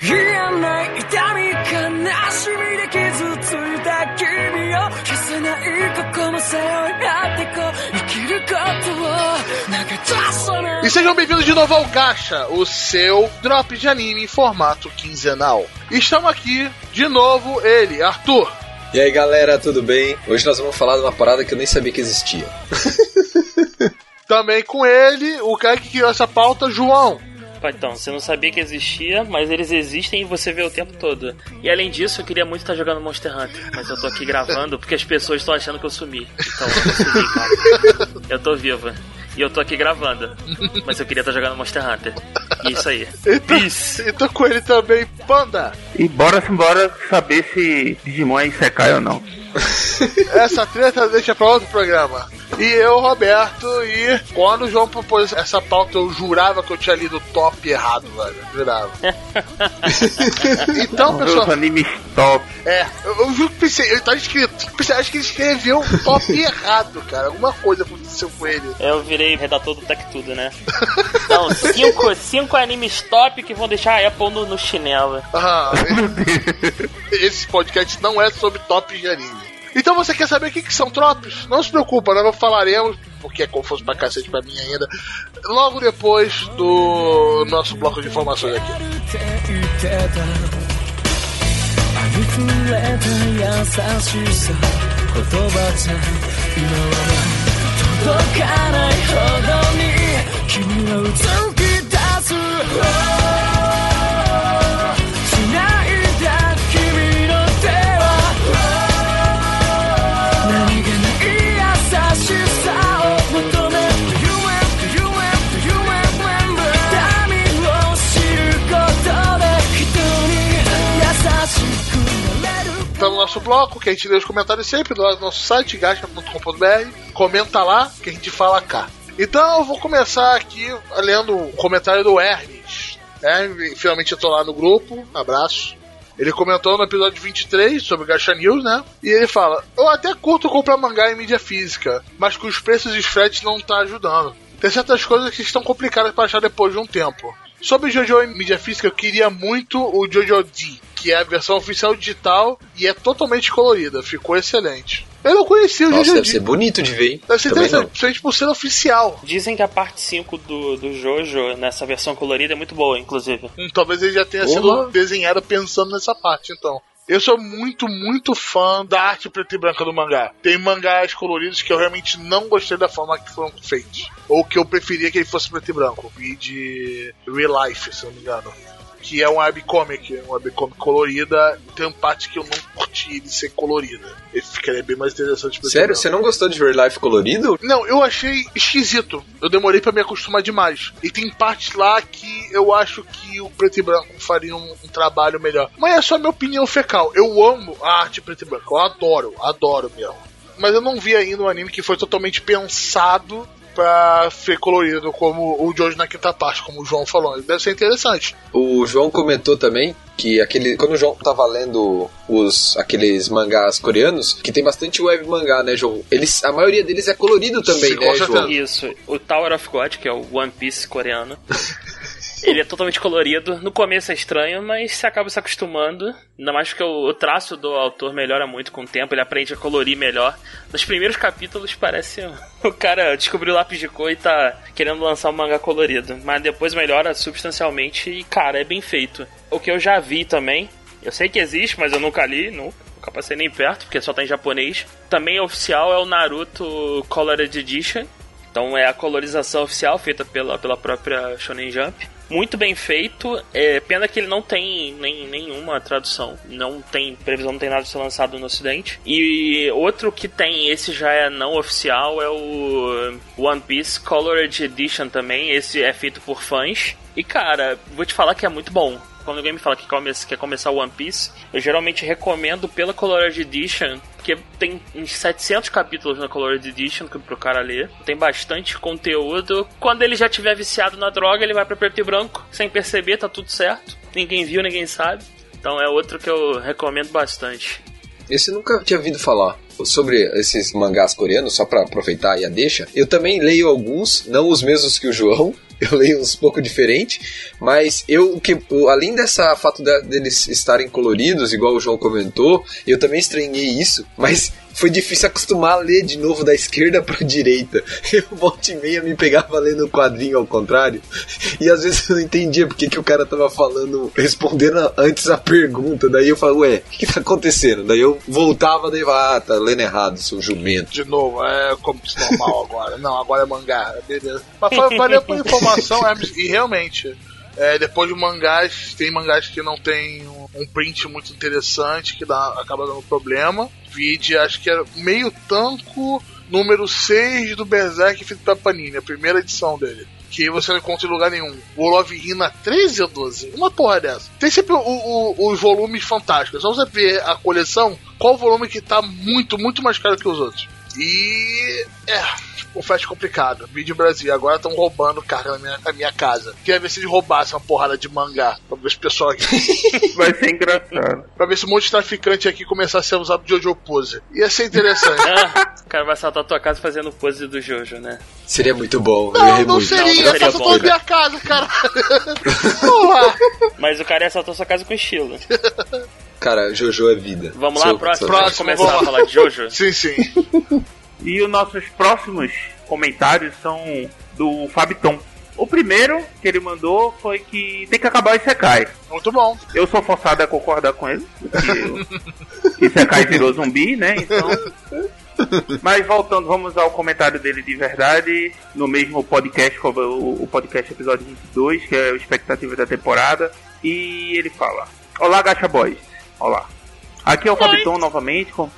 嫌な痛み悲しみで傷ついた君を消せない過去も背負い合ってこう生きることを投げ出さない E sejam bem-vindos de novo ao Gacha, o seu drop de anime em formato quinzenal. E Estamos aqui de novo, ele, Arthur. E aí galera, tudo bem? Hoje nós vamos falar de uma parada que eu nem sabia que existia. Também com ele, o cara que criou essa pauta, João. Então, você não sabia que existia, mas eles existem e você vê o tempo todo. E além disso, eu queria muito estar jogando Monster Hunter, mas eu tô aqui gravando porque as pessoas estão achando que eu sumi. Então, eu não sumi, cara. Eu tô viva. E eu tô aqui gravando. Mas eu queria estar jogando Monster Hunter. E isso aí. E tô, e tô com ele também, Panda. E bora embora saber se Digimon é Isekai ou não. Essa treta deixa pra outro programa. E eu, Roberto, e quando o João propôs essa pauta, eu jurava que eu tinha lido o top errado, velho. Jurava. então, Os pessoal, animes top. é, eu, eu juro que pensei, ele tá escrito. Pensei, acho que ele escreveu top errado, cara. Alguma coisa aconteceu com ele. Eu virei redator do Tech Tudo, né? Não, cinco, cinco animes top que vão deixar a Apple no, no chinelo. Ah, esse podcast não é sobre top de anime. Então você quer saber o que, que são tropes? Não se preocupa, nós falaremos, porque é confuso pra cacete pra mim ainda, logo depois do nosso bloco de informações aqui. っ nosso bloco, que a gente lê os comentários sempre lá no nosso site, gasta.com.br. Comenta lá, que a gente fala cá. Então eu vou começar aqui lendo o comentário do Hermes. Hermes, finalmente eu tô lá no grupo, abraço. Ele comentou no episódio 23 sobre Gacha News, né? E ele fala: Eu até curto comprar mangá em mídia física, mas com os preços e os fretes não tá ajudando. Tem certas coisas que estão complicadas para achar depois de um tempo. Sobre Jojo em mídia física, eu queria muito o Jojo D, que é a versão oficial digital e é totalmente colorida. Ficou excelente. Eu não conhecia o Nossa, Jojo deve ser bonito de ver, hein? Deve ser Também interessante, principalmente por ser oficial. Dizem que a parte 5 do, do Jojo, nessa versão colorida, é muito boa, inclusive. Hum, talvez ele já tenha Porra. sido desenhado pensando nessa parte, então. Eu sou muito, muito fã da arte preta e branca do mangá. Tem mangás coloridos que eu realmente não gostei da forma que foram feitos. Ou que eu preferia que ele fosse preto e branco. Vi de Real Life, se não me engano. Que é um webcomic, uma webcomic colorida. Tem uma parte que eu não curti ele ser colorida. Ele ficaria bem mais interessante e Sério, você não gostou de Real Life colorido? Não, eu achei esquisito. Eu demorei pra me acostumar demais. E tem partes lá que eu acho que o preto e branco faria um, um trabalho melhor. Mas é só minha opinião fecal. Eu amo a arte preto e branco. Eu adoro, adoro mesmo. Mas eu não vi ainda um anime que foi totalmente pensado pra ser colorido, como o Jojo na quinta parte, como o João falou. Deve ser interessante. O João comentou também que aquele quando o João tava lendo os aqueles mangás coreanos, que tem bastante web mangá, né, João? Eles a maioria deles é colorido também, Sim, né. João? Isso, o Tower of God, que é o One Piece coreano. Ele é totalmente colorido. No começo é estranho, mas você acaba se acostumando. Ainda mais o, o traço do autor melhora muito com o tempo, ele aprende a colorir melhor. Nos primeiros capítulos parece o cara descobriu o lápis de cor e tá querendo lançar um mangá colorido. Mas depois melhora substancialmente e, cara, é bem feito. O que eu já vi também, eu sei que existe, mas eu nunca li, nunca. Nunca passei nem perto, porque só tá em japonês. Também oficial é o Naruto Colored Edition. Então é a colorização oficial feita pela, pela própria Shonen Jump. Muito bem feito. É, pena que ele não tem nem, nenhuma tradução. Não tem previsão, não tem nada de ser lançado no ocidente. E outro que tem, esse já é não oficial, é o One Piece Colored Edition também. Esse é feito por fãs. E cara, vou te falar que é muito bom. Quando alguém me fala que quer começar o One Piece, eu geralmente recomendo pela Colored Edition, porque tem uns 700 capítulos na Colored Edition que pro cara ler. Tem bastante conteúdo. Quando ele já tiver viciado na droga, ele vai pra preto e branco, sem perceber, tá tudo certo. Ninguém viu, ninguém sabe. Então é outro que eu recomendo bastante. Esse nunca tinha ouvido falar. Sobre esses mangás coreanos, só pra aproveitar aí a deixa, eu também leio alguns, não os mesmos que o João, eu leio uns pouco diferente, mas eu que além dessa fato da- deles estarem coloridos, igual o João comentou, eu também estranhei isso, mas foi difícil acostumar a ler de novo da esquerda pra direita. Eu volta e meia me pegava lendo o quadrinho ao contrário, e às vezes eu não entendia porque que o cara tava falando, respondendo antes a pergunta, daí eu falava, ué, o que, que tá acontecendo? Daí eu voltava, daí eu falava, ah, tá lendo errado, seu jumento. De novo, é como se normal agora. Não, agora é mangá, beleza. Mas valeu por informação, e realmente, é, depois de mangás, tem mangás que não tem um, um print muito interessante, que dá, acaba dando problema. Vide, acho que era meio tanco número 6 do Berserk feito pela Panini, a primeira edição dele. Que você não encontra em lugar nenhum. O Love Hina 13 ou 12? Uma porra dessa. Tem sempre o- o- os volumes fantásticos. Só você ver a coleção, qual o volume que tá muito, muito mais caro que os outros. E. É, confesso complicado. Vídeo Brasil, agora estão roubando carga na minha, na minha casa. Queria ver se eles roubassem uma porrada de mangá. Pra ver se o pessoal aqui. Vai ser engraçado. pra ver se um monte de traficante aqui começasse a usar Jojo Pose. Ia ser interessante. Ah, o cara vai assaltar a tua casa fazendo pose do Jojo, né? Seria muito bom. eu Não, não muito. seria, Não, eu seria faço bom, toda a minha casa. Porra. Mas o cara ia assaltar sua casa com estilo. Cara, Jojo é vida. Vamos lá, próximo. Próximo, começar vamos a lá. falar de Jojo? Sim, sim. E os nossos próximos comentários são do Fabiton. O primeiro que ele mandou foi que tem que acabar o Isekai. Muito bom. Eu sou forçado a concordar com ele, porque o Isekai virou zumbi, né? Então. Mas voltando, vamos ao comentário dele de verdade, no mesmo podcast, como o, o podcast episódio 22, que é a expectativa da temporada. E ele fala: Olá, Gacha Boys. Olá. Aqui é o Fabiton novamente, com-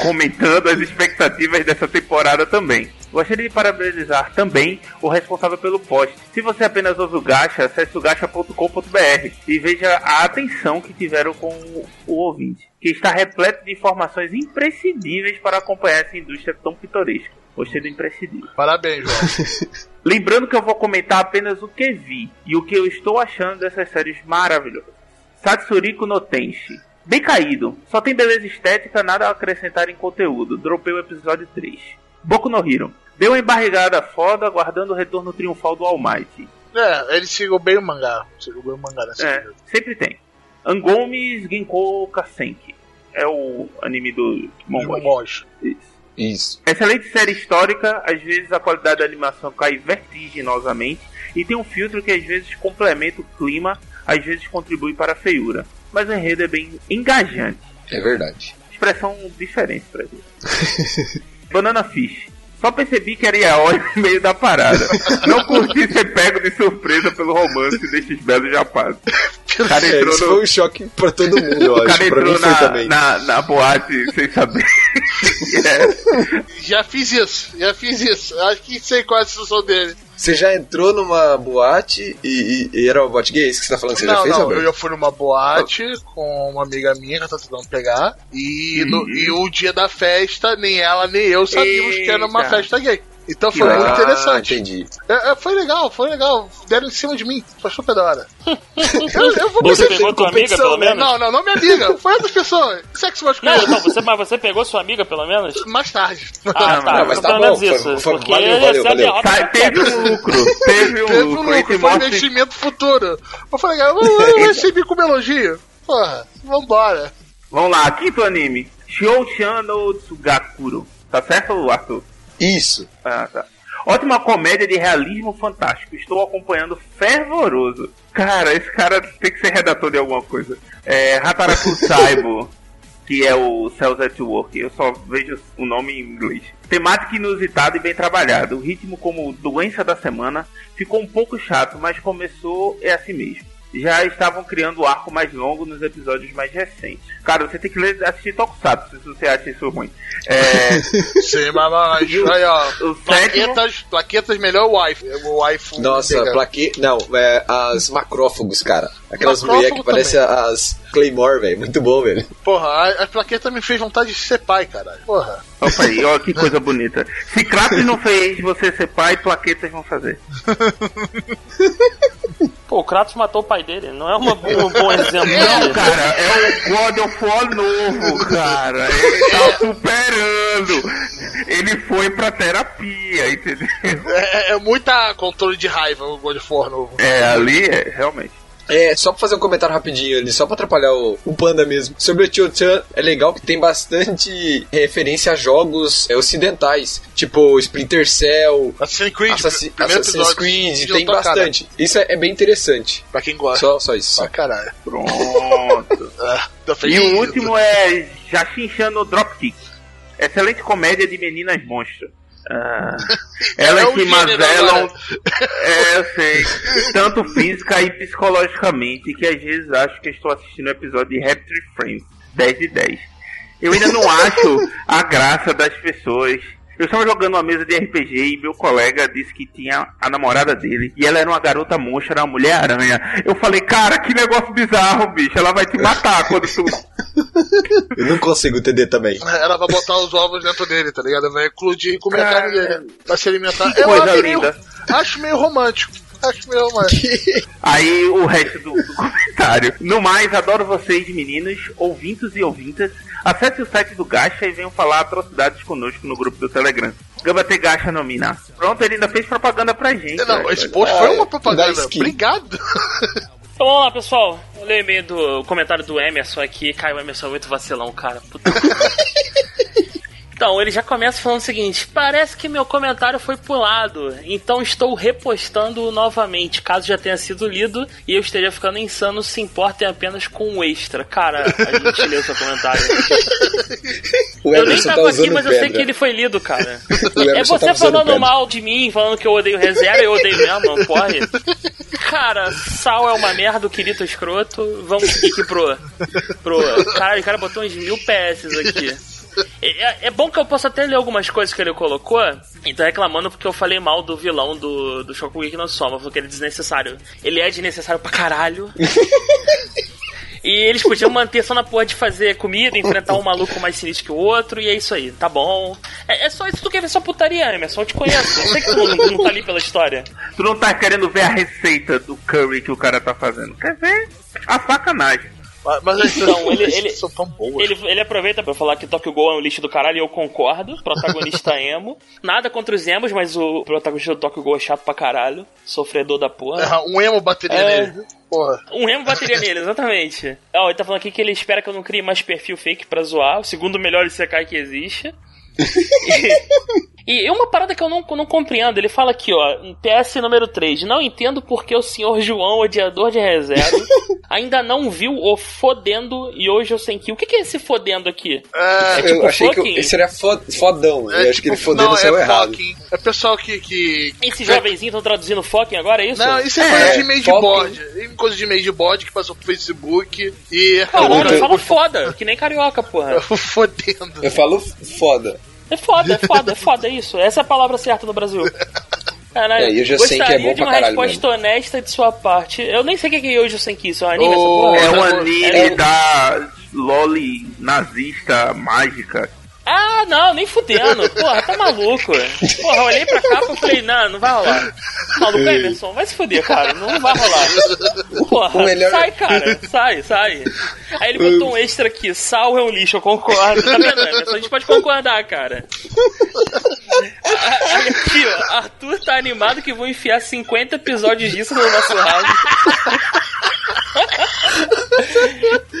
comentando as expectativas dessa temporada também. Gostaria de parabenizar também o responsável pelo post. Se você apenas ouve o Gacha, acesse o gacha.com.br e veja a atenção que tiveram com o, o ouvinte, que está repleto de informações imprescindíveis para acompanhar essa indústria tão pitoresca. Gostei do imprescindível. Parabéns, João. Lembrando que eu vou comentar apenas o que vi e o que eu estou achando dessas séries maravilhosas. Satsuriko no Tenshi. Bem caído, só tem beleza estética, nada a acrescentar em conteúdo. Dropei o episódio 3. Boku no Hero. Deu uma embarrigada foda, aguardando o retorno triunfal do All Might. É, ele seguiu bem o mangá. Seguiu bem o mangá nessa É, vida. sempre tem. Angomes Genko Kasenki. É o anime do Mongol. Mongóis. Isso. Isso. Excelente série histórica, às vezes a qualidade da animação cai vertiginosamente e tem um filtro que às vezes complementa o clima, às vezes contribui para a feiura. Mas o enredo é bem engajante. É verdade. Expressão diferente pra gente. Banana Fish. Só percebi que era yaoi no meio da parada. Não curti ser pego de surpresa pelo romance desses belos rapazes. O cara É, entrou isso no, foi um choque pra todo mundo, eu o cara acho. Pra mim entrou na, na, na boate sem saber. É. Já fiz isso, já fiz isso. Acho que sei qual é a situação dele. Você já entrou numa boate e, e- e era uma boate gay? Isso que você tá falando? Você já não, fez, não, eu já fui numa boate com uma amiga minha que eu tô tentando pegar. E, no- e o dia da festa, nem ela nem eu sabíamos que era uma Eita. festa gay. Então foi Ah, muito interessante. entendi. É, é, foi legal, foi legal. Deram em cima de mim. Foi super da hora. eu, eu vou Você você pegou tua amiga, pelo menos? Não, não, não minha amiga. Foi outra pessoa. Sexo Não, masculino. então, você, mas você pegou sua amiga, pelo menos? Mais tarde. Ah, tá. Não, mas então tá pelo bom, menos foi- isso. foi- porque valeu, valeu, valeu. Tá, teve um lucro, teve um Teve um lucro. Lucro, foi um investimento futuro. Eu falei, cara, eu eu recebi como elogio. Porra, vambora. Vamos lá, quinto anime. Shou-chan no Tsugakuro. Tá certo, Arthur? Isso. Ah, tá. Ótima comédia de realismo fantástico. Estou acompanhando fervoroso. Cara, esse cara tem que ser redator de alguma coisa. É, Hataraku Saibo, que é o Cells at Work. Eu só vejo o nome em inglês. Temática inusitada e bem trabalhada. O ritmo como doença da semana ficou um pouco chato, mas começou é assim mesmo. Já estavam criando o arco mais longo nos episódios mais recentes. Cara, você tem que ler, assistir Tokusatsu se você acha isso ruim. É, Sim, mas, mas aí, ó. o sétimo... Plaquetas, plaquetas melhor wife. O wife Nossa, nega. plaque... Não, é, as macrófagos, cara. Aquelas mulheres que parecem as Claymore, velho. Muito bom, velho. Porra, a, a plaqueta me fez vontade de ser pai, caralho. Porra. Opa aí, ó, que coisa bonita. Se Kratos não fez você ser pai, plaquetas vão fazer. Pô, o Kratos matou o pai dele. Não é uma, um bom exemplo. Não, cara, é o God of War novo, cara. Ele tá superando. Ele foi pra terapia, entendeu? É, é muita controle de raiva o God of War novo. É, ali é, realmente. É, só pra fazer um comentário rapidinho ali, só pra atrapalhar o, o Panda mesmo. Sobre o Tio-Chan, é legal que tem bastante referência a jogos é, ocidentais, tipo Splinter Cell, Assassin's Creed, Assassin- Assassin's Creed, tem tua cara. bastante. Isso é, é bem interessante. Pra quem gosta. Só, só isso. Pra caralho. Pronto. Ah, tá E o último é Jachinchando no Dropkick. Excelente comédia de meninas monstro. Ah, elas É o se mazelam, é, sei, tanto física e psicologicamente, que às vezes acho que estou assistindo um episódio de Rapture Frames 10 de 10. Eu ainda não acho a graça das pessoas. Eu estava jogando uma mesa de RPG e meu colega disse que tinha a namorada dele e ela era uma garota monstro, era uma mulher aranha. Eu falei, cara, que negócio bizarro, bicho. Ela vai te matar quando tu. Eu não consigo entender também. Ela vai botar os ovos dentro dele, tá ligado? Vai eclodir e comer a carne dele. Vai se alimentar. que Eu coisa acho meio- linda. acho meio romântico. Acho meio romântico. Aí o resto do, do comentário. No mais, adoro vocês, meninos, ouvintos e ouvintas. Acesse o site do Gacha e venham falar atrocidades conosco no grupo do Telegram. Gabate Gacha nomina. Pronto, ele ainda fez propaganda pra gente. Não, né? esse post foi uma da propaganda. Obrigado. Então vamos lá, pessoal. Eu leio o e-mail do comentário do Emerson aqui. Caiu o Emerson é muito vacilão, cara. Puta. Então, ele já começa falando o seguinte: parece que meu comentário foi pulado, então estou repostando novamente, caso já tenha sido lido e eu esteja ficando insano, se importem apenas com o extra. Cara, a gente leu seu comentário. O eu nem Emerson tá tava aqui, mas eu sei pedra. que ele foi lido, cara. É Emerson você tá falando pedra. mal de mim, falando que eu odeio reserva, eu odeio mesmo, não corre. Cara, sal é uma merda, o Kirito é escroto. Vamos seguir aqui pro. pro. Cara, o cara botou uns mil PS aqui. É, é bom que eu possa até ler algumas coisas que ele colocou. E tá reclamando porque eu falei mal do vilão do, do Shokugeki no Soma, porque ele é desnecessário. Ele é desnecessário pra caralho. E eles podiam manter só na porra de fazer comida, enfrentar um maluco mais sinistro que o outro, e é isso aí, tá bom. É, é só isso que tu quer ver só putaria, Emerson, eu te conheço. Eu sei que tu não, não tá ali pela história. Tu não tá querendo ver a receita do curry que o cara tá fazendo. Quer ver? A sacanagem. Mas, as Então, ele- ele- são tão boas. Ele, ele aproveita pra falar que Tokyo Ghoul é um lixo do caralho e eu concordo. Protagonista emo. Nada contra os emos, mas o protagonista do Tokyo Ghoul é chato pra caralho. Sofredor da porra. Ah, Um emo bateria É. nele. Porra. Um emo bateria nele, exatamente. Ó, ele tá falando aqui que ele espera que eu não crie mais perfil fake pra zoar. O segundo melhor Isekai que existe. E, uma parada que eu não, não compreendo, ele fala aqui, ó, em PS número 3, não entendo porque o senhor João, odiador de reserva, ainda não viu o Fodendo e hoje eu sei que. O que, que é esse Fodendo aqui? É, É tipo eu achei que fucking. eu- esse era fo- fodão. é eu acho que ele tipo- fodendo não, saiu é errado. fucking. É pessoal que. que... Esses jovenzinhos estão traduzindo fucking agora, é isso? Não, isso é, É, coisa de meio de bode. É coisa de meio de bode que passou pro Facebook e. Caralho, eu- fala foda, que nem carioca, porra. Fodendo. Eu falo foda. É foda, é foda, é foda, é isso. Essa é a palavra certa no Brasil. Caralho, É, Yojo Senki é gostaria bom de uma pra caralho resposta honesta de sua parte. Eu nem sei o que é Yojo Senki, isso é um anime, essa Oh, porra? É um anime é- da Loli nazista mágica. Ah, não, nem fudendo. Porra, tá maluco. Porra, eu olhei pra capa e falei, não, não vai rolar. Maluco, Emerson, vai se fuder, cara. Não vai rolar. Porra, melhor- sai, cara. Sai, sai. Aí ele botou um extra aqui. Sal é um lixo, eu concordo. Tá vendo, Emerson? A gente pode concordar, cara. Aí aqui, ó. Arthur tá animado que vou enfiar 50 episódios disso no nosso rádio.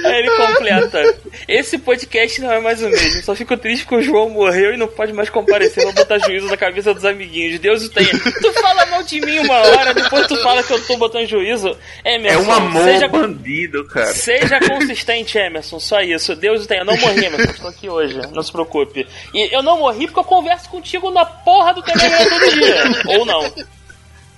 Aí ele completa. Esse podcast não é mais o mesmo. Só fico triste que o João morreu e não pode mais comparecer. Vou botar juízo na cabeça dos amiguinhos. Deus o tenha. Tu fala mal de mim uma hora, depois tu fala que eu tô botando juízo. Emerson, É um amor seja, bandido, cara. seja consistente, Emerson. Só isso. Deus o tenha. Eu não morri, Emerson. Estou aqui hoje. Não se preocupe. E eu não morri porque eu converso contigo na porra do Telegram todo dia. Ou não.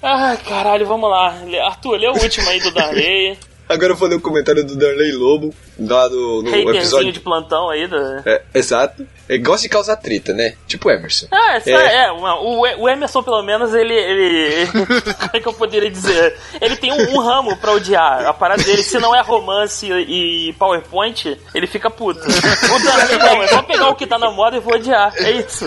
Ai, caralho, vamos lá. Arthur, lê o último aí do Darley. Agora eu vou ler o comentário do Darley Lobo, lá do, no episódio. de plantão aí. Do... É, exato. Ele gosta de causar treta, né? Tipo Emerson. Ah, essa É. é, uma- o, o Emerson, pelo menos, ele. ele como é que eu poderia dizer? Ele tem um, um ramo pra odiar. A parada dele, se não é romance e PowerPoint, ele fica puto. O Darley não, é só pegar o que tá na moda e vou odiar. É isso.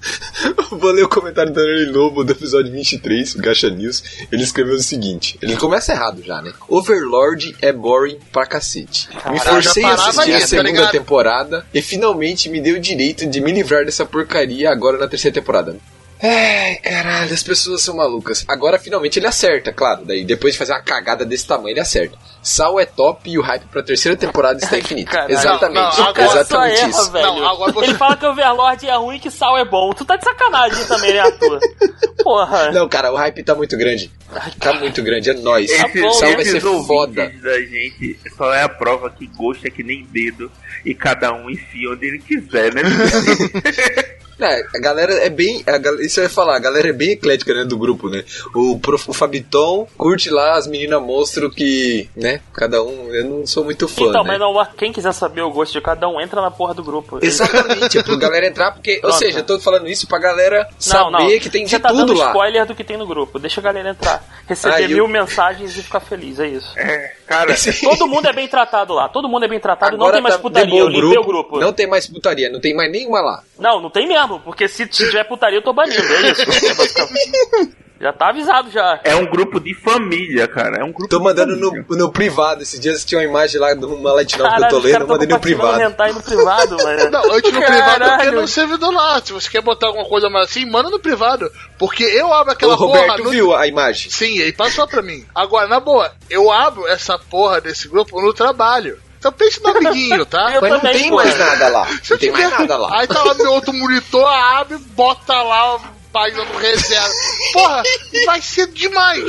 Vou ler o comentário do Daniel Lobo do episódio 23, o Gacha News. Ele escreveu o seguinte: ele começa errado já, né? Overlord é boring pra cacete. me Caralho, forcei a assistir a tá segunda ligado? temporada e finalmente me deu o direito de me livrar dessa porcaria agora na terceira temporada. Ai, caralho, as pessoas são malucas. Agora finalmente ele acerta, claro. Daí depois de fazer uma cagada desse tamanho, ele acerta. Sal é top e o hype pra terceira temporada está infinito. Caralho. Exatamente, Não, não, agora exatamente erra, isso. velho. Não, agora você- Ele fala que o Overlord é ruim e que sal é bom. Tu tá de sacanagem também, né, Arthur? Porra. Não, cara, o hype tá muito grande. Tá muito grande, é nóis. Tá bom, Sal vai ser foda. da gente só é a prova que gosto é que nem dedo e cada um enfia onde ele quiser, né? É, a galera é bem. a isso eu ia falar, a galera é bem eclética, né, do grupo, né? O, prof, o Fabiton curte lá as meninas monstro que, né? Cada um. Eu não sou muito fã. Então, né? mas não, quem quiser saber o gosto de cada um, entra na porra do grupo. Exatamente, é pro galera entrar, porque. Ou Pronto. seja, eu tô falando isso pra galera Não, saber não. que tem de Você tá tudo dando lá. spoiler do que tem no grupo. Deixa a galera entrar. Receber Ah, e mil mensagens e ficar feliz, é isso. É, cara, Todo mundo é bem tratado lá. Todo mundo é bem tratado. não Agora tem mais tá- putaria. Eu limpei o grupo. Não tem mais putaria, não tem mais nenhuma lá. Não, não tem mesmo. Porque se tiver putaria, eu tô banindo. É isso. já tá avisado já. é um grupo de família, cara. É um grupo Tô de mandando no, no privado. Esses dias tinha uma imagem lá de uma light novel que eu tô lendo, eu mandei no privado. hentai no privado, mano. Não, antes no privado do que Caralho. no servidor lá. Se você quer botar alguma coisa mais assim, manda no privado. Porque eu abro aquela o Roberto porra. no- viu a imagem. Sim, ele passou pra mim. Agora, na boa, eu abro essa porra desse grupo no trabalho. Então pense no amiguinho, tá? Eu Mas não tem mais nada lá. Não tem mais nada lá. Aí tá lá meu outro monitor, abre, bota lá página do reserva. Porra, vai ser demais.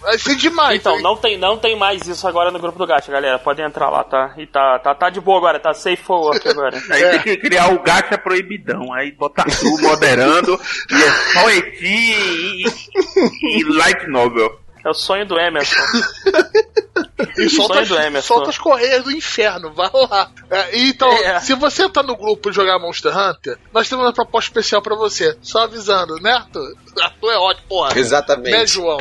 Vai ser demais. Então, não tem, não tem mais isso agora no grupo do Gacha, galera. Podem entrar lá, tá? E tá, tá, tá de boa agora, tá safe for work agora. Aí É. tem que criar o gacha proibidão. Aí botar tu moderando e é só eti e, e, e light novel. É o sonho do Emerson. E solta, Sonho do Emerson. solta as correias do inferno, vai lá. É, então, É. se você tá no grupo e jogar Monster Hunter, nós temos uma proposta especial pra você. Só avisando, né, Arthur? Arthur é ótimo, porra. Exatamente. Né, João?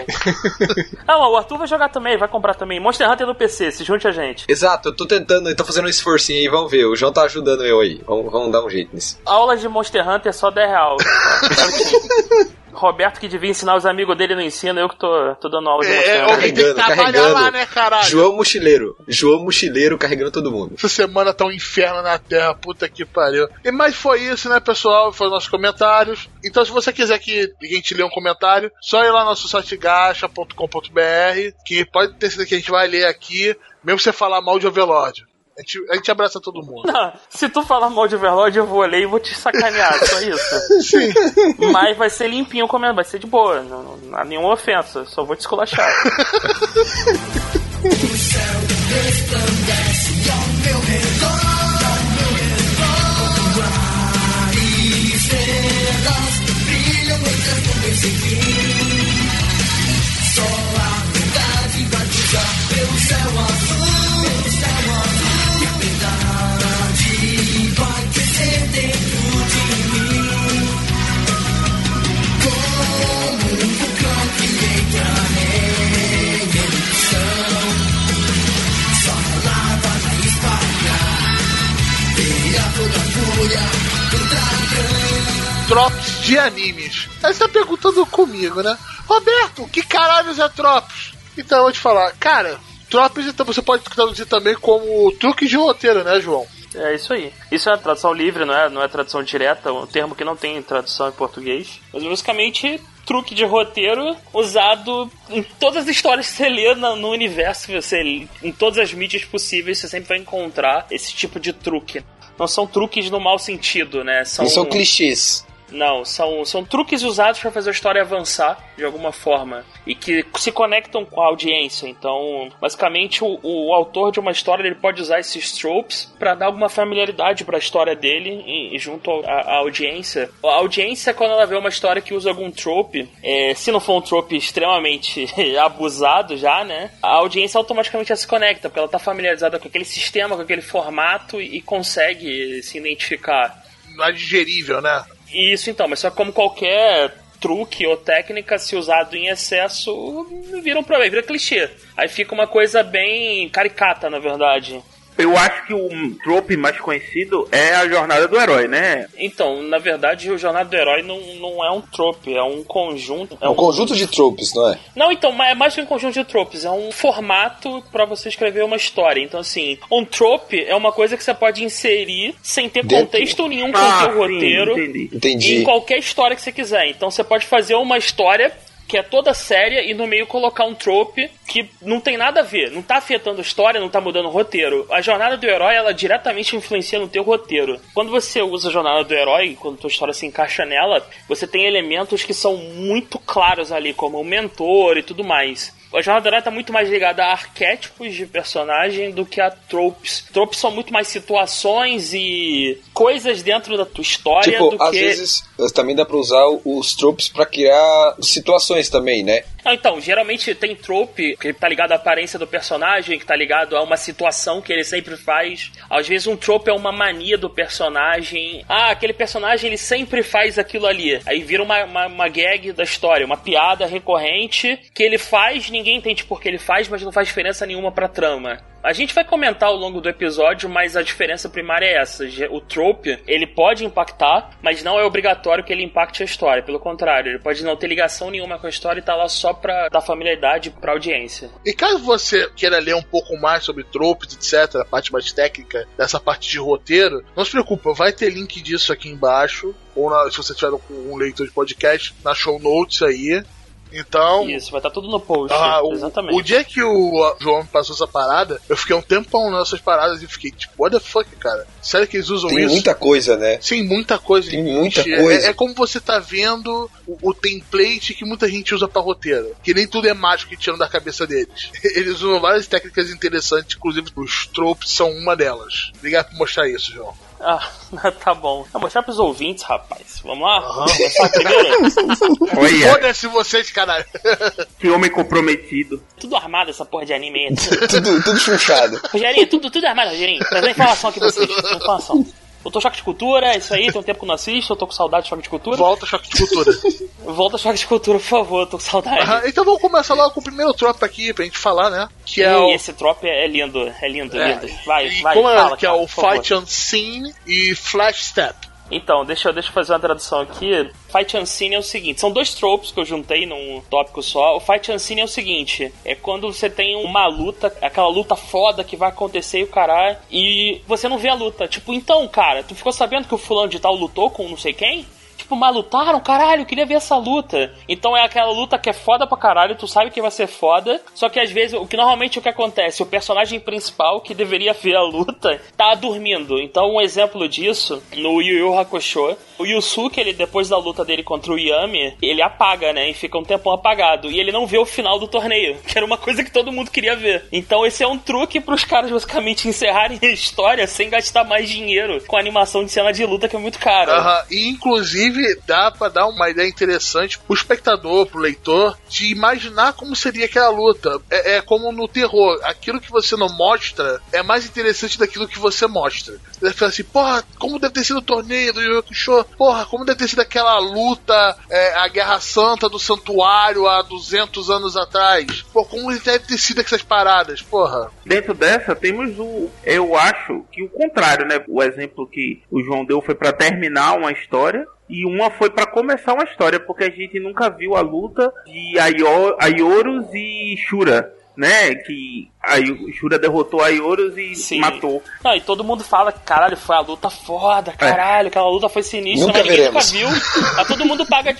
Não, o Arthur vai jogar também, vai comprar também. Monster Hunter no PC, se junte a gente. Exato, eu tô tentando, eu tô fazendo um esforcinho aí, vamos ver. O João tá ajudando eu aí. Vamos, vamos dar um jeito nisso. Aulas de Monster Hunter é só 10 real. Roberto que devia ensinar os amigos dele não ensina, eu que tô, tô dando aula de É, é, alguém tem que Carregando, trabalhar lá, né, caralho? João Mochileiro. João Mochileiro carregando todo mundo. Essa semana tá um inferno na Terra, puta que pariu. E mas foi isso, né, pessoal? Foi os nossos comentários. Então, se você quiser que a gente lê um comentário, só ir lá no nosso site gacha.com.br, que pode ter certeza que a gente vai ler aqui, mesmo você falar mal de Overlord. A gente, a gente abraça todo mundo. Não, se tu falar mal de Overlord, eu vou ler e vou te sacanear, só isso. Sim. Mas vai ser limpinho o comentário, vai ser de boa, não, não há nenhuma ofensa, só vou te esculachar. Tropes de animes. Aí você tá perguntando comigo, né? Roberto, que caralhos é Tropes? Então eu vou te falar, cara, Tropes então você pode traduzir também como truque de roteiro, né, João? É isso aí. Isso é uma tradução livre, não é, não é tradução direta, é um termo que não tem tradução em português. Mas basicamente, truque de roteiro usado em todas as histórias que você lê no, no universo, você, em todas as mídias possíveis, você sempre vai encontrar esse tipo de truque. Não são truques no mau sentido, né? São, Não são clichês. Não, são, são truques usados para fazer a história avançar de alguma forma e que se conectam com a audiência. Então, basicamente, o, o autor de uma história ele pode usar esses tropes para dar alguma familiaridade para a história dele e, e junto à audiência. A audiência, quando ela vê uma história que usa algum trope, é, se não for um trope extremamente abusado já, né? A audiência automaticamente já se conecta, porque ela tá familiarizada com aquele sistema, com aquele formato e, e consegue se identificar. Não é digerível, né? Isso então, mas só como qualquer truque ou técnica, se usado em excesso, vira um problema, vira clichê. Aí fica uma coisa bem caricata, na verdade. Eu acho que o trope mais conhecido é a jornada do herói, né? Então, na verdade, o Jornada do Herói não, não é um trope, é um conjunto. É É um conjunto de tropes, não é? Não, então, é mais que um conjunto de tropes, é um formato pra você escrever uma história. Então, assim, um trope é uma coisa que você pode inserir sem ter Dentro- contexto nenhum com Ah, o teu sim, roteiro entendi. Entendi. em qualquer história que você quiser. Então, você pode fazer uma história que é toda séria e no meio colocar um trope que não tem nada a ver, não tá afetando a história, não tá mudando o roteiro. A jornada do herói, ela diretamente influencia no teu roteiro. Quando você usa a jornada do herói, quando a tua história se encaixa nela, você tem elementos que são muito claros ali, como o mentor e tudo mais. A jornada herói tá muito mais ligada a arquétipos de personagem do que a tropes. Tropes são muito mais situações e coisas dentro da tua história Tipo, do às que vezes também dá pra usar os tropes pra criar situações também, né? Não, então, geralmente tem trope que tá ligado à aparência do personagem, que tá ligado a uma situação que ele sempre faz. Às vezes um trope é uma mania do personagem. Ah, aquele personagem ele sempre faz aquilo ali. Aí vira uma, uma, uma gag da história, uma piada recorrente que ele faz, ninguém entende por que ele faz, mas não faz diferença nenhuma pra trama. A gente vai comentar ao longo do episódio, mas a diferença primária é essa. O trope, ele pode impactar, mas não é obrigatório que ele impacte a história. Pelo contrário, ele pode não ter ligação nenhuma com a história e tá lá só pra dar familiaridade pra audiência. E caso você queira ler um pouco mais sobre tropes, etc., a parte mais técnica dessa parte de roteiro, não se preocupe, vai ter link disso aqui embaixo, ou na- se você tiver um leitor de podcast, na show notes aí. Então, Isso, vai estar tudo no post. Ah, o, exatamente. o dia que o João me passou essa parada, eu fiquei um tempão nessas paradas e fiquei tipo, what the fuck, cara? Sério que eles usam Tem isso? muita coisa, né? Sim, muita coisa. Tem muita gente. coisa. É, é como você tá vendo o, o template que muita gente usa pra roteiro. Que nem tudo é mágico que tiram da cabeça deles. Eles usam várias técnicas interessantes, inclusive os tropes são uma delas. Obrigado por mostrar isso, João. Ah, tá bom. Vou mostrar pros ouvintes, rapaz. Vamos lá? Vamos começar Foda-se vocês, caralho. que homem comprometido. tudo armado essa porra de anime. aí. tudo, tudo chuchado. Rogerinho, tudo, tudo armado, Rogerinho. Trazendo informação aqui pra vocês. Informação. Eu tô choque de cultura, é isso aí, tem um tempo que eu não assisto, eu tô com saudade de choque de cultura. Volta, choque de cultura. Volta choque de cultura, por favor, eu tô com saudade. Aham, então vamos começar logo com o primeiro trope aqui pra gente falar, né? Que é e o. esse trope é lindo, é lindo, é, lindo. Vai, e vai, como é, fala, que é cara, o por favor. Fight Unseen e Flash Step. Então, deixa, eu- deixa eu fazer uma tradução aqui. Fight Unseen é o seguinte: são dois tropes que eu juntei num tópico só. O Fight Unseen é o seguinte: é quando você tem uma luta, aquela luta foda que vai acontecer e o caralho, e você não vê a luta. Tipo, então, cara, tu ficou sabendo que o fulano de tal lutou com não sei quem? Tipo, mas lutaram? Caralho, eu queria ver essa luta. Então é aquela luta que é foda pra caralho, tu sabe que vai ser foda. Só que às vezes, o que normalmente o que acontece? O personagem principal, que deveria ver a luta, tá dormindo. Então um exemplo disso, no Yu Yu Hakusho, o Yusuke, ele, depois da luta dele contra o Yami, ele apaga, né? E fica um tempão apagado. E ele não vê o final do torneio, que era uma coisa que todo mundo queria ver. Então esse é um truque pros caras basicamente encerrarem a história sem gastar mais dinheiro com animação de cena de luta, que é muito caro. Aham, E inclusive dá pra dar uma ideia interessante pro espectador, pro leitor, de imaginar como seria aquela luta. É, é como no terror, aquilo que você não mostra é mais interessante daquilo que você mostra. Você falar assim, porra, como deve ter sido o torneio do Yu? Porra, como deve ter sido aquela luta, é, a Guerra Santa do Santuário há 200 anos atrás? Pô, como deve ter sido essas paradas, porra? Dentro dessa, temos o. Eu acho que o contrário, né? O exemplo que o João deu foi pra terminar uma história. E uma foi pra começar uma história, porque a gente nunca viu a luta de Ayorus e Shura, né? Que a Shura derrotou Ayorus e Sim. matou. Não, e todo mundo fala que caralho, foi a luta foda, caralho, aquela luta foi sinistra, Nunca mas ninguém veremos. nunca viu. Mas todo mundo paga,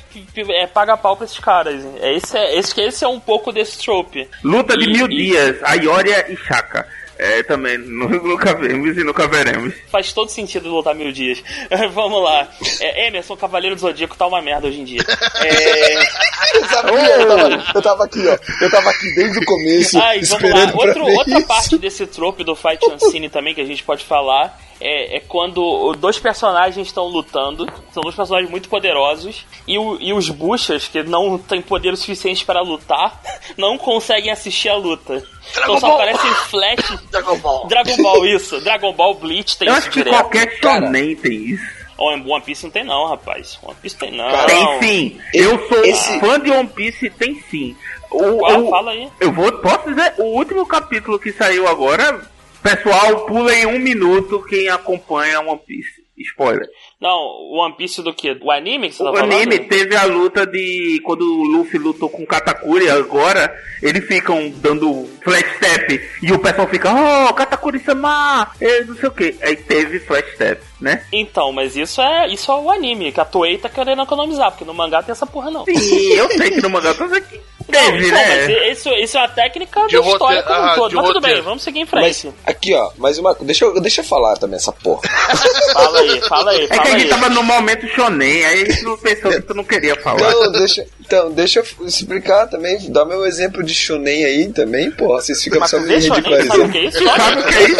é, paga pau pra esses caras. É, esse, é, esse, esse é um pouco desse trope. Luta de E- mil e- dias, Ayoria e Shaka. É, também, nu- nunca vemos e nunca veremos. Faz todo sentido lutar mil dias. Vamos lá. É, Emerson, Cavaleiro do Zodíaco tá uma merda hoje em dia. É, Eu sabia, eu tava, eu tava aqui, ó. Eu tava aqui desde o começo, Ai, vamos lá. Outro, outra isso. parte desse trope do Fight Unseen também que a gente pode falar é, é quando dois personagens estão lutando, são dois personagens muito poderosos, e, o- e os buchas, que não têm poder o suficiente para lutar, não conseguem assistir a luta. Então só Ball! aparecem flash. Dragon Ball. Dragon Ball, isso. Dragon Ball Bleach tem Eu isso acho que direto. qualquer Cara. shonen tem isso. One One Piece não tem não, rapaz. One Piece tem não. Tem sim. Eu sou esse- fã de One Piece, tem sim. O, Qual? o- Fala aí. Eu vou, posso dizer, o último capítulo que saiu agora Pessoal, pulem um minuto quem acompanha One Piece. Spoiler. Não, o One Piece do que? O anime que você tá O falando? anime teve a luta de. Quando o Luffy lutou com o Katakuri, agora eles ficam dando flash step e o pessoal fica, oh, Katakuri-sama, eh, não sei o que. Aí teve flash step, né? Então, mas isso é isso é o anime, que a Toei tá querendo economizar, porque no mangá tem essa porra não. Sim, eu sei que no mangá tô aqui. Então, né? mas isso, isso é uma técnica De da história roteiro- como um ah, todo. de Mas tudo roteiro. bem, vamos seguir em Mas frente. aqui, ó, mais uma. Deixa eu, deixa eu falar também essa porra. Fala aí, fala aí, É que fala a gente aí. tava no momento shonen, aí a gente não pensou que tu não queria falar. Não, deixa, então, deixa eu explicar também, dar meu exemplo de shonen aí também, porra. Vocês ficam Mas só tu me ridicularizando. que é isso? Sabe o que é isso?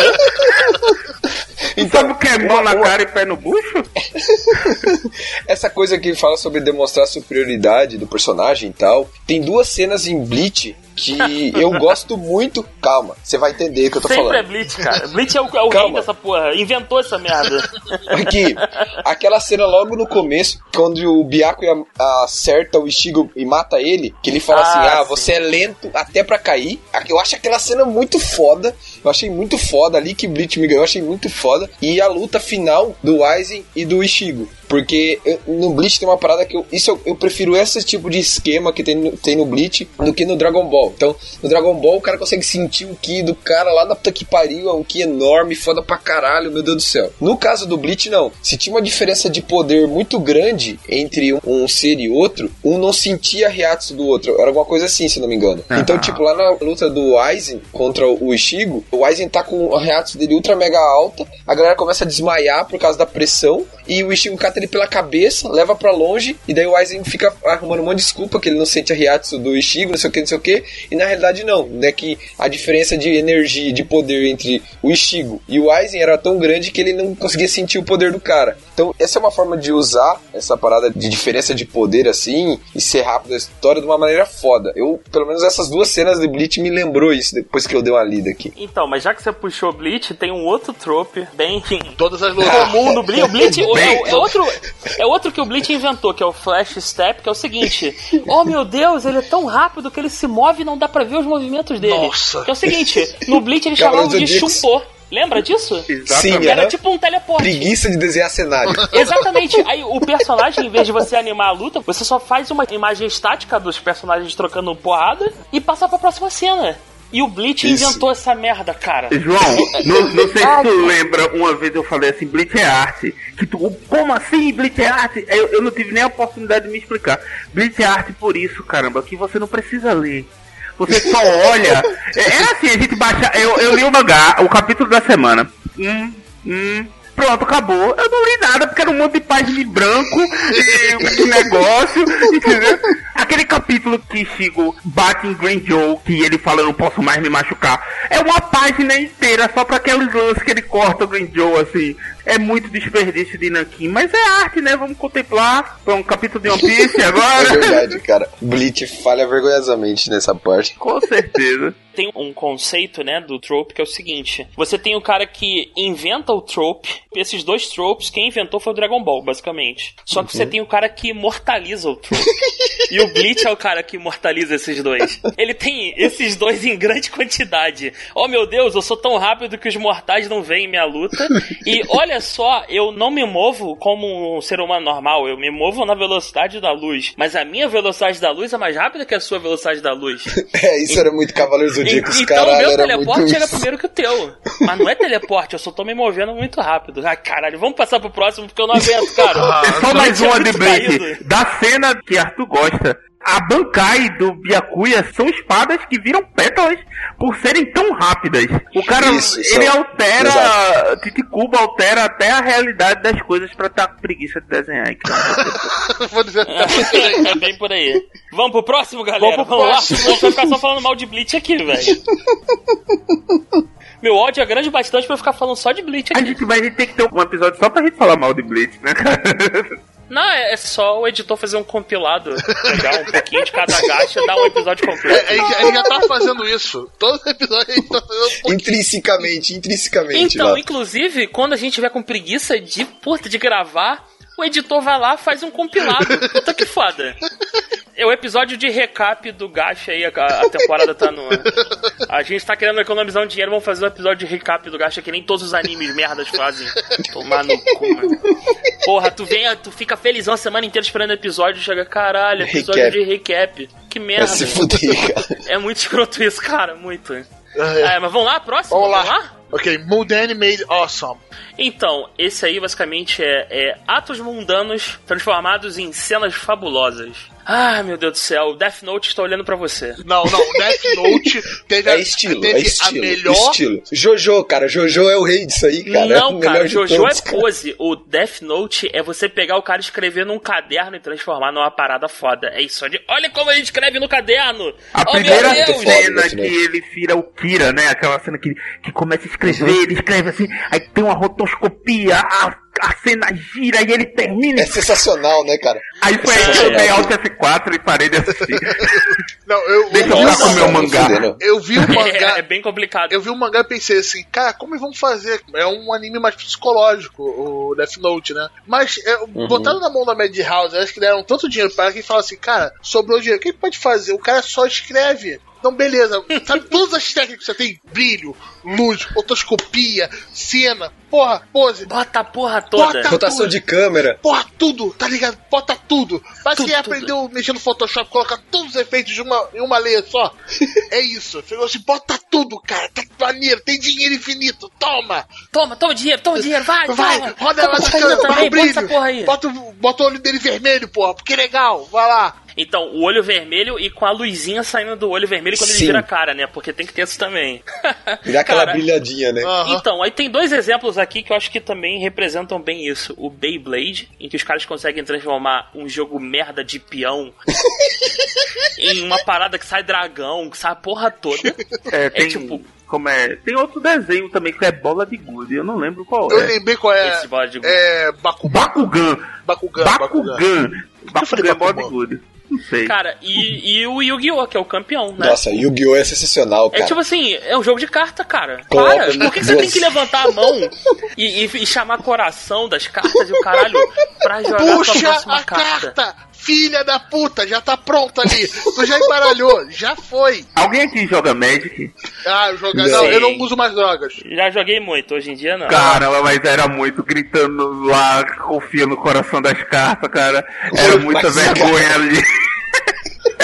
Então, Sabe o que é mão na cara e pé no bucho? essa coisa que fala sobre demonstrar a superioridade do personagem e tal, tem duas cenas em Bleach que eu gosto muito. Calma, você vai entender o que eu tô Sempre falando. é Bleach, cara. Bleach é o, é o rei dessa porra. Inventou essa merda. Aqui, aquela cena logo no começo, quando o Byakuya acerta o Ishigo e mata ele, que ele fala Ah, assim, ah, sim. você é lento até pra cair. Eu acho aquela cena muito foda, eu achei muito foda ali que Bleach me ganhou, eu achei muito foda. E a luta final do Aizen e do Ishigo. Porque eu- no Bleach tem uma parada que eu. Isso eu, eu prefiro esse tipo de esquema que tem no, tem no Bleach do que no Dragon Ball. Então, no Dragon Ball o cara consegue sentir o Ki do cara lá da puta que pariu, é um Ki enorme, foda pra caralho, meu Deus do céu. No caso do Bleach, não. Se tinha uma diferença de poder muito grande entre um, um ser e outro, um não sentia a reação do outro. Era alguma coisa assim, se não me engano. Então, tipo, lá na luta do Aizen contra o Ishigo, o Aizen tá com a reação dele ultra mega alta, a galera começa a desmaiar por causa da pressão, e o Ishigo cata ele pela cabeça, leva pra longe, e daí o Aizen fica arrumando um monte de desculpa que ele não sente a reação do Ishigo, não sei o que, não sei o que, e na realidade não, né, que a diferença de energia, de poder entre o Ishigo e o Aizen era tão grande que ele não conseguia sentir o poder do cara. Então, essa é uma forma de usar essa parada de diferença de poder assim, e ser rápido a história de uma maneira foda. Eu, pelo menos essas duas cenas de Bleach me lembrou isso depois que eu dei uma lida aqui. Então, mas já que você puxou Bleach, tem um outro trope bem Todas as lutas. comum no Bleach. O Bleach é, é- é outro, é outro que o Bleach inventou, que é o Flash Step, que é o seguinte: Oh meu Deus, ele é tão rápido que ele se move e não dá pra ver os movimentos dele. Nossa. Que é o seguinte: no Bleach eles Cavaleiros chamavam de chumpô. Lembra disso? Sim, Exatamente. Era aham. tipo um teleporte. Preguiça de desenhar cenário. Exatamente. Aí o personagem, em vez de você animar a luta, você só faz uma imagem estática dos personagens trocando porrada e passa pra próxima cena. E o Bleach Isso. inventou essa merda, cara. João, não, não sei se tu lembra, uma vez eu falei assim, Bleach é arte. Que tu, como assim Bleach é arte? Eu, eu não tive nem a oportunidade de me explicar. Bleach é arte por isso, caramba, que você não precisa ler. Você só olha. É, assim, a gente baixa. Eu, eu li o mangá, o capítulo da semana. Hum, hum. Pronto, acabou. Eu não li nada porque era um monte de página em branco e um negócio, entendeu? Aquele capítulo que Chico bate em Green Joe, que ele fala eu não posso mais me machucar. É uma página inteira só pra aqueles lances que ele corta o Green Joe, assim. É muito desperdício de Nankin, mas é arte, né? Vamos contemplar. Foi um capítulo de One Piece É agora. verdade, cara. Bleach falha vergonhosamente nessa parte. Com certeza. Tem um conceito, né, do trope que é o seguinte: você tem o cara que inventa o trope, esses dois tropes, quem inventou foi o Dragon Ball, basicamente. Só que você tem o cara que imortaliza o trope. e o Bleach é o cara que imortaliza esses dois. Ele tem esses dois em grande quantidade. Oh meu Deus, eu sou tão rápido que os mortais não veem minha luta. E olha só, eu não me movo como um ser humano normal, eu me movo na velocidade da luz. Mas a minha velocidade da luz é mais rápida que a sua velocidade da luz. É, isso era muito Cavaleiros Então o meu era teleporte chega isso. primeiro que o teu. Mas não é teleporte, eu só tô me movendo muito rápido. Ai, caralho, vamos passar pro próximo porque eu não aguento, cara. É só mais uma de caído. Da cena que Arthur gosta. A Bankai do Byakuya são espadas que viram pétalas por serem tão rápidas. O cara, Isso, ele são- altera, Titicuba altera até a realidade das coisas pra estar com preguiça de desenhar. Então, Vou dizer. É, é bem por aí. Vamos pro próximo, galera. Vamos pro Vamos, próximo. lá. Ficar só falando mal de Bleach aqui, velho. Meu ódio é grande bastante pra eu ficar falando só de Bleach a aqui. gente vai ter que ter um episódio só pra gente falar mal de Bleach, né, cara? Não, é é só o editor fazer um compilado. Pegar um pouquinho de cada gacha e dar um episódio completo. A gente já tá fazendo isso. Todo episódio a gente tá fazendo um pouquinho. Intrinsecamente, intrinsecamente. Então, lá. inclusive, quando a gente tiver com preguiça de, puta, de gravar, o editor vai lá faz um compilado. Puta que foda. É o episódio de recap do Gacha aí, a, a temporada tá no. A gente tá querendo economizar um dinheiro, vamos fazer um episódio de recap do Gacha que nem todos os animes merdas fazem. Tomar no cu, mano. Porra, tu vem, tu fica felizão a semana inteira esperando episódio, chega, caralho, episódio Recap. de recap. Que merda. Vai se fuder, cara. É muito escroto isso, cara, muito. Ah, é. É, mas vamos lá, próximo? Vamos lá. Ok, Mundane Made Awesome. Então, esse aí basicamente é, é atos mundanos transformados em cenas fabulosas. Ai, meu Deus do céu, Death Note está olhando pra você. Não, não, Death Note teve, a- É estilo, teve é estilo. a melhor. Estilo. Jojo, cara. Jojo é o rei disso aí, cara. é o Não, melhor cara, Jojo todos, é cara. pose. O Death Note é você pegar o cara, escrever num caderno e transformar numa parada foda. É isso. Olha como ele escreve no caderno! A oh, primeira meu Deus! foda, cena que ele vira o Kira, né? Aquela cena que, que começa a escrever, Uhum. ele escreve assim, aí tem uma rotoscopia, a, a cena gira e ele termina. É sensacional, né, cara? Aí foi aí que eu sensacional. dei Alt F4 e parei de assistir. Não, eu, Deixa eu ficar com o meu mangá. eu vi o mangá. É, é bem complicado. Eu vi o mangá e pensei assim, cara, como vão fazer? É um anime mais psicológico, o Death Note, né? Mas é, Uhum. botaram na mão da Madhouse, acho que deram tanto dinheiro para ela que fala assim, cara, sobrou dinheiro, o que pode fazer? O cara só escreve. Então, beleza, sabe todas as técnicas que você tem? Brilho, luz, otoscopia, cena, porra, pose, Bota a porra toda. Bota- Rotação de câmera. porra, tudo, tá ligado? Bota tudo. Mas Tudo, quem tudo. aprendeu a mexer no Photoshop, colocar todos os efeitos de uma, em uma leia só. é isso. Chegou assim, bota tudo, cara. Tá maneiro, tem dinheiro infinito, toma. Toma, toma dinheiro, toma dinheiro, vai, Vai, toma. roda ela na câmera, bota essa brilho. porra aí. Bota, o- bota o olho dele vermelho, porra, porque legal, vai lá. Então, o olho vermelho e com a luzinha saindo do olho vermelho quando ele Sim. vira a cara, né? Porque tem que ter isso também. Dá aquela Cara, brilhadinha, né? Aham. Então, aí tem dois exemplos aqui que eu acho que também representam bem isso. O Beyblade, em que os caras conseguem transformar um jogo merda de peão em uma parada que sai dragão, que sai a porra toda. É, tem, tipo- como é, tem outro desenho também que é bola de gude, eu não lembro qual Eu é. lembrei qual é. Esse bode de É. Bakugan. Bakugan. Bakugan. Bakugan. eu falei Bakugan é bola de Bakugan? gude. Não sei. Cara, e, e o Yu-Gi-Oh!, que é o campeão, né? Nossa, Yu-Gi-Oh! é sensacional, É cara. tipo assim, é um jogo de carta, cara. Coloca Para, por que você tem que levantar a mão e, e- e chamar coração das cartas e o caralho pra jogar a sua Puxa próxima a carta. Filha da puta, já tá pronta ali. Tu já embaralhou, já foi. Alguém aqui joga Magic? Ah, eu jogar. Não. Não, eu não uso mais drogas. Já joguei muito, hoje em dia não. Caramba, mas era muito gritando lá, confia no coração das cartas, cara. Era muita vergonha ali.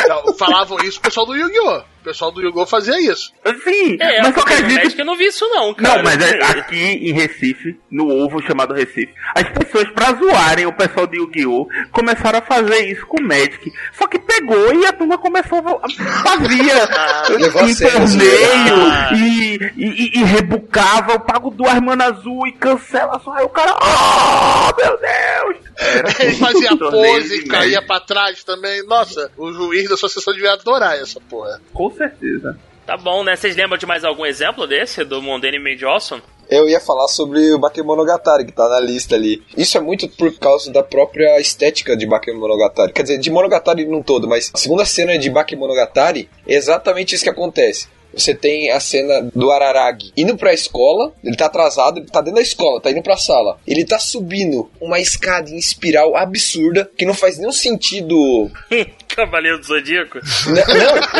Não, falavam isso o pessoal do Yu-Gi-Oh! O pessoal do Yu-Gi-Oh! fazia isso. Sim, É, mas só que a no gente Magic eu não vi isso não, cara. Não, mas é, aqui em Recife, no ovo chamado Recife, as pessoas, pra zoarem o pessoal de Yu-Gi-Oh! começaram a fazer isso com o Magic. Só que pegou e a turma começou a fazia levou a em torneio ah. e, e, e rebucava, eu pago duas mana azul e cancela só. Aí o cara, oh meu Deus! Ele fazia pose, caía pra trás também. Nossa, o juiz da associação devia adorar essa porra. Com certeza. Tá bom, né? Vocês lembram de mais algum exemplo desse, do Mondane Made Awesome? Eu ia falar sobre o Bakemonogatari, que tá na lista ali. Isso é muito por causa da própria estética de Bakemonogatari. Quer dizer, de Monogatari num todo, mas a segunda cena de Bakemonogatari é exatamente isso que acontece. Você tem a cena do Araragi indo pra escola, ele tá atrasado, ele tá dentro da escola, tá indo pra sala. Ele tá subindo uma escada em espiral absurda, que não faz nenhum sentido Cavaleiro do Zodíaco? N-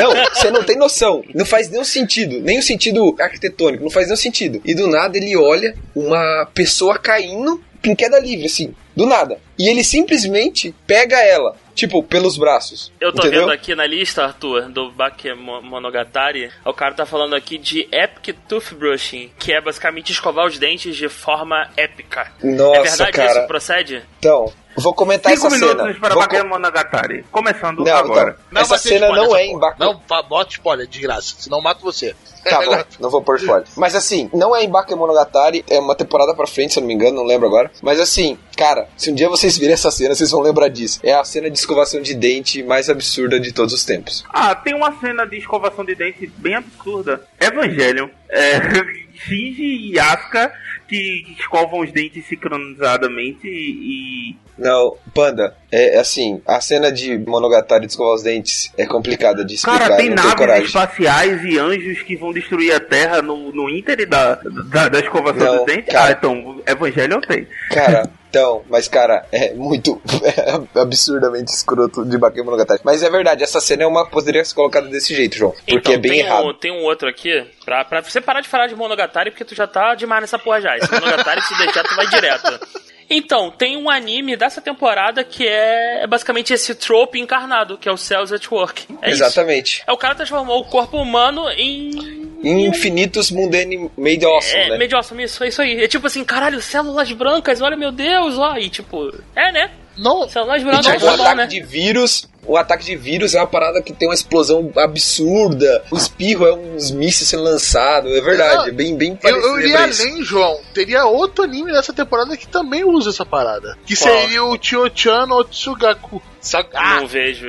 Não, não, você não tem noção. Não faz nenhum sentido. Nem o sentido arquitetônico, não faz nenhum sentido. E do nada ele olha uma pessoa caindo em queda livre, assim. Do nada. E ele simplesmente pega ela, tipo, pelos braços. Eu tô entendeu? vendo aqui na lista, Arthur, do Bakemonogatari, o cara tá falando aqui de Epic Toothbrushing, que é basicamente escovar os dentes de forma épica. Nossa, é verdade cara. isso? Procede? Então, vou comentar Cinco essa minutos cena. para Vou Baker co- Monogatari. Começando Não, agora. então, essa vai ter cena spoiler não essa é em. Baku... Não, bota spoiler, de graça, senão eu mato você. Tá bom, não vou pôr spoiler. Mas assim, não é em Bakemonogatari, é uma temporada pra frente, se eu não me engano, não lembro agora. Mas assim, cara, se um dia vocês virem essa cena, vocês vão lembrar disso. É a cena de escovação de dente mais absurda de todos os tempos. Ah, tem uma cena de escovação de dente bem absurda. Evangelion. É, Shinji e Asuka que escovam os dentes sincronizadamente e... Não, Panda, é assim, a cena de Monogatari de escovar os dentes é complicada de explicar, Cara, tem naves espaciais e anjos que vão destruir a Terra no, no ínter da, da, da escovação Não, dos dentes? cara. Ah, então, Evangelion tem. Cara, Então, mas cara, é muito é absurdamente escroto de Bakemonogatari. Mas é verdade, essa cena é uma poderia ser colocada desse jeito, João, porque então, é bem tem errado. Um, tem um outro aqui, pra, pra você parar de falar de Monogatari, porque tu já tá demais nessa porra já. Esse Monogatari, se deixar, tu vai direto. Então, tem um anime dessa temporada que é, é basicamente esse trope encarnado, que é o Cells at Work. É isso. Exatamente. É o cara transformou o corpo humano em. Em infinitos mundane made awesome, É, né? meio awesome, isso, é isso aí. É tipo assim, caralho, células brancas, olha meu Deus, ó. E tipo, é, né? Não, Células E, brancas tipo, o são bom, ataque né? de vírus, o ataque de vírus é uma parada que tem uma explosão absurda. O espirro é uns mísseis sendo lançados, é verdade, Ah, é bem, bem eu, parecido eu iria pra isso. além, João. Teria outro anime nessa temporada que também usa essa parada. Que Qual? seria o Chio-chan no Tsugaku. Sa- Não Ah, vejo.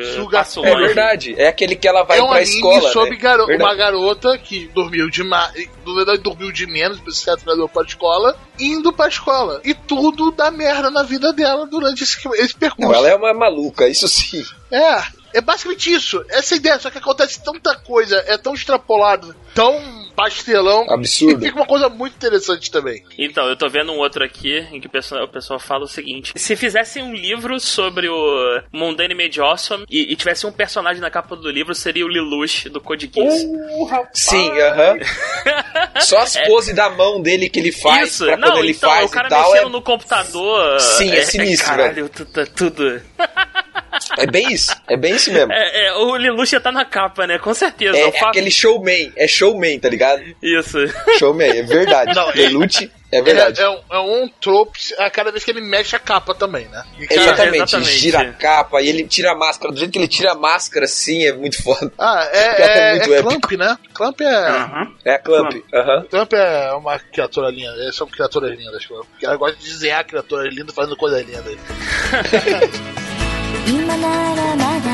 É verdade, é aquele que ela vai é um pra anime escola. sobre né? garo- Verdade. uma garota que dormiu de mais. Na verdade, dormiu de menos, por isso que ela pra escola, indo pra escola. E tudo dá merda na vida dela durante esse, esse percurso. Não, ela é uma maluca, isso sim. É, é basicamente isso. Essa ideia, só que acontece tanta coisa, é tão extrapolado, tão pastelão. Absurdo. E fica uma coisa muito interessante também. Então, eu tô vendo um outro aqui em que o pessoal, o pessoal fala o seguinte: se fizessem um livro sobre o Mundane Made Awesome e, e tivesse um personagem na capa do livro, seria o Lelouch do Code Geass. Sim, aham. Só as poses da mão dele que ele faz É. Isso, pra não, quando ele então, faz o cara e tal. mexendo É, no computador. Sim, é sinistro, caralho, tudo. tudo. É bem isso, é bem isso mesmo. É, é, o Lelouch já tá na capa, né? Com certeza. É, o é aquele showman, é showman, tá ligado? Isso. Showman, é verdade. Não, Lelouch, é verdade. É, é um, é um trope a cada vez que ele mexe a capa também, né? Cara, Exatamente, exatamente. gira a capa e ele tira a máscara. Do jeito que ele tira a máscara, sim, é muito foda. Ah, é, é é, muito é. Clamp, né? Clamp é. Aham. É a Clamp, aham. Clamp é uma criatura linda, são criaturas lindas. Porque ela gosta de desenhar criaturas lindas fazendo coisas lindas. 今ならまだ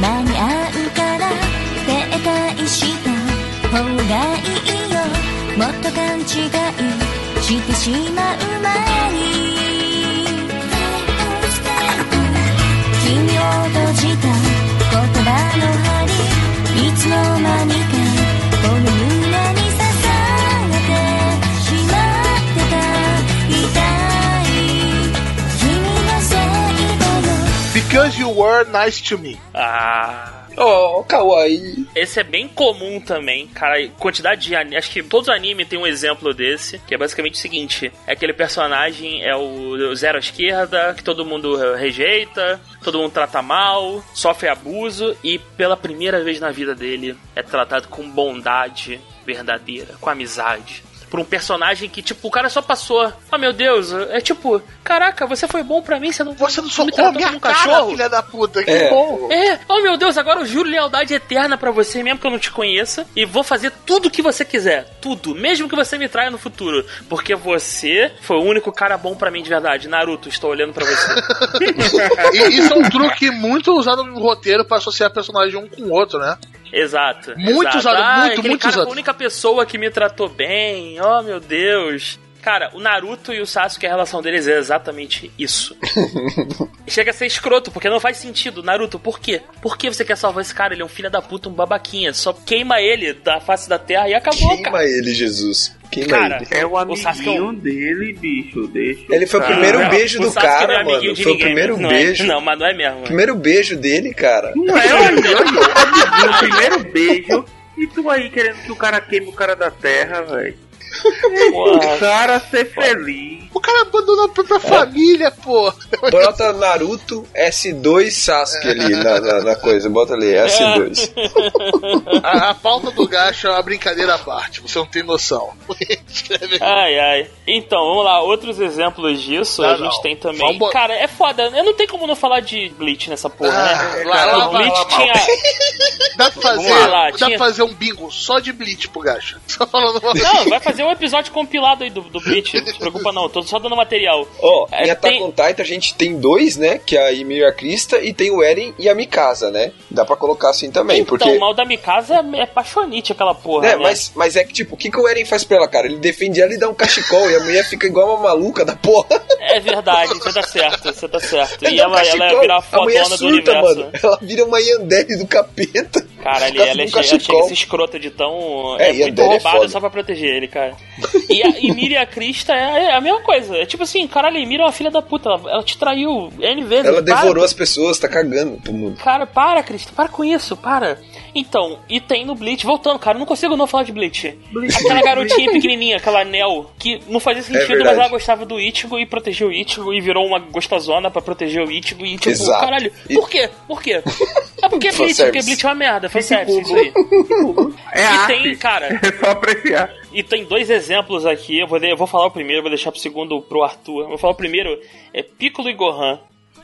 間に合うから停滞した方がいいよもっと勘違いしてしまう前に君を閉じた言葉の針いつの間にか Because you were nice to me. Ah. Oh, kawaii. Esse é bem comum também, cara. Quantidade de anime. Acho que todos os animes tem um exemplo desse, que é basicamente o seguinte: é aquele personagem é o zero à esquerda, que todo mundo rejeita, todo mundo trata mal, sofre abuso e pela primeira vez na vida dele é tratado com bondade verdadeira, com amizade. Por um personagem que, tipo, o cara só passou. Oh meu Deus, é tipo, caraca, você foi bom pra mim, você não, Você não me socou a tratou minha como um cara, cachorro. filha da puta. Que É. bom. É, oh meu Deus, agora eu juro lealdade eterna pra você, mesmo que eu não te conheça, e vou fazer tudo que você quiser, tudo, mesmo que você me traia no futuro, porque você foi o único cara bom pra mim de verdade. Naruto, estou olhando pra você. E isso é um truque muito usado no roteiro pra associar personagem um com o outro, né? Exato. Muito exato. usado, ah, muito, muito cara usado. foi a única pessoa que me tratou bem. Oh meu Deus. Cara, o Naruto e o Sasuke, a relação deles é exatamente isso. Chega a ser escroto, porque não faz sentido. Naruto, por quê? Por que você quer salvar esse cara? Ele é um filho da puta, um babaquinha. Só queima ele da face da terra e acabou, Queima cara. ele, Jesus. Queima Cara, ele. É o O é amiguinho um- dele, bicho. Deixa Ele foi o primeiro Não, beijo o do Sasuke cara, não é amiguinho mano. de Foi o ninguém, primeiro não beijo. É, não, mas não é mesmo. Primeiro beijo dele, cara. Não é, olha, olha, o primeiro beijo. E tu aí querendo que o cara queime o cara da terra, velho. O cara ser feliz. O cara abandonou a própria família, pô. Bota Naruto S2 Sasuke ali na, na, na coisa. Bota ali, S2. A, a pauta do gacho é uma brincadeira à parte, você não tem noção. Ai, ai. Então, vamos lá. Outros exemplos disso a Não, gente não. tem também. Vamos Cara, é foda. Eu não tem como não falar de Bleach nessa porra, Ah, né? lá, Cara, lá, o lá, Bleach lá, tinha. Dá pra fazer, lá, dá tinha- pra fazer um bingo só de Bleach pro gacho. Só falando uma Não, vai fazer um episódio compilado aí do, do Bleach. Não se preocupa, não. Tô só dando material. Ó, É, em Attack tem- on Titan a gente tem dois, né? Que é a Ymir e a Krista, e tem o Eren e a Mikasa, né? Dá pra colocar assim também, Então, porque... o mal da Mikasa é paixonite aquela porra, É, né? mas, mas é que, tipo, o que, que o Eren faz pra ela, cara? Ele defende ela e dá um cachecol, e a mulher fica igual uma maluca da porra. É verdade, você tá certo, você tá certo. Ele E dá um ela, ela cachecol, vira a a fodona do surta, universo. mano. Ela vira uma Yandere do capeta. Caralho, Fica ela ela cachecol. chega esse escroto de tão. É, É, muito dela é roubada foda. só pra proteger ele, cara. E a Emília e a Krista é, é a mesma coisa. É tipo assim, caralho, a Emília é uma filha da puta. Ela, ela te traiu N vezes. Ela para. devorou as pessoas, tá cagando pro mundo. Cara, para, Krista, para com isso, para. Então, e tem no Bleach, voltando, cara, eu não consigo não falar de Bleach. Aquela garotinha pequenininha, aquela Nel, que não fazia sentido, mas É verdade. ela gostava do Ichigo e protegeu o Ichigo e virou uma gostosona pra proteger o Ichigo e tipo, Exato. caralho, por quê? Por quê? É porque é Bleach, porque Bleach é uma merda, fanservice, isso aí. É E arte. tem, cara, É só apreciar. E tem dois exemplos aqui, eu vou, eu vou falar o primeiro, vou deixar pro segundo pro Arthur. Eu vou falar o primeiro, é Piccolo e Gohan.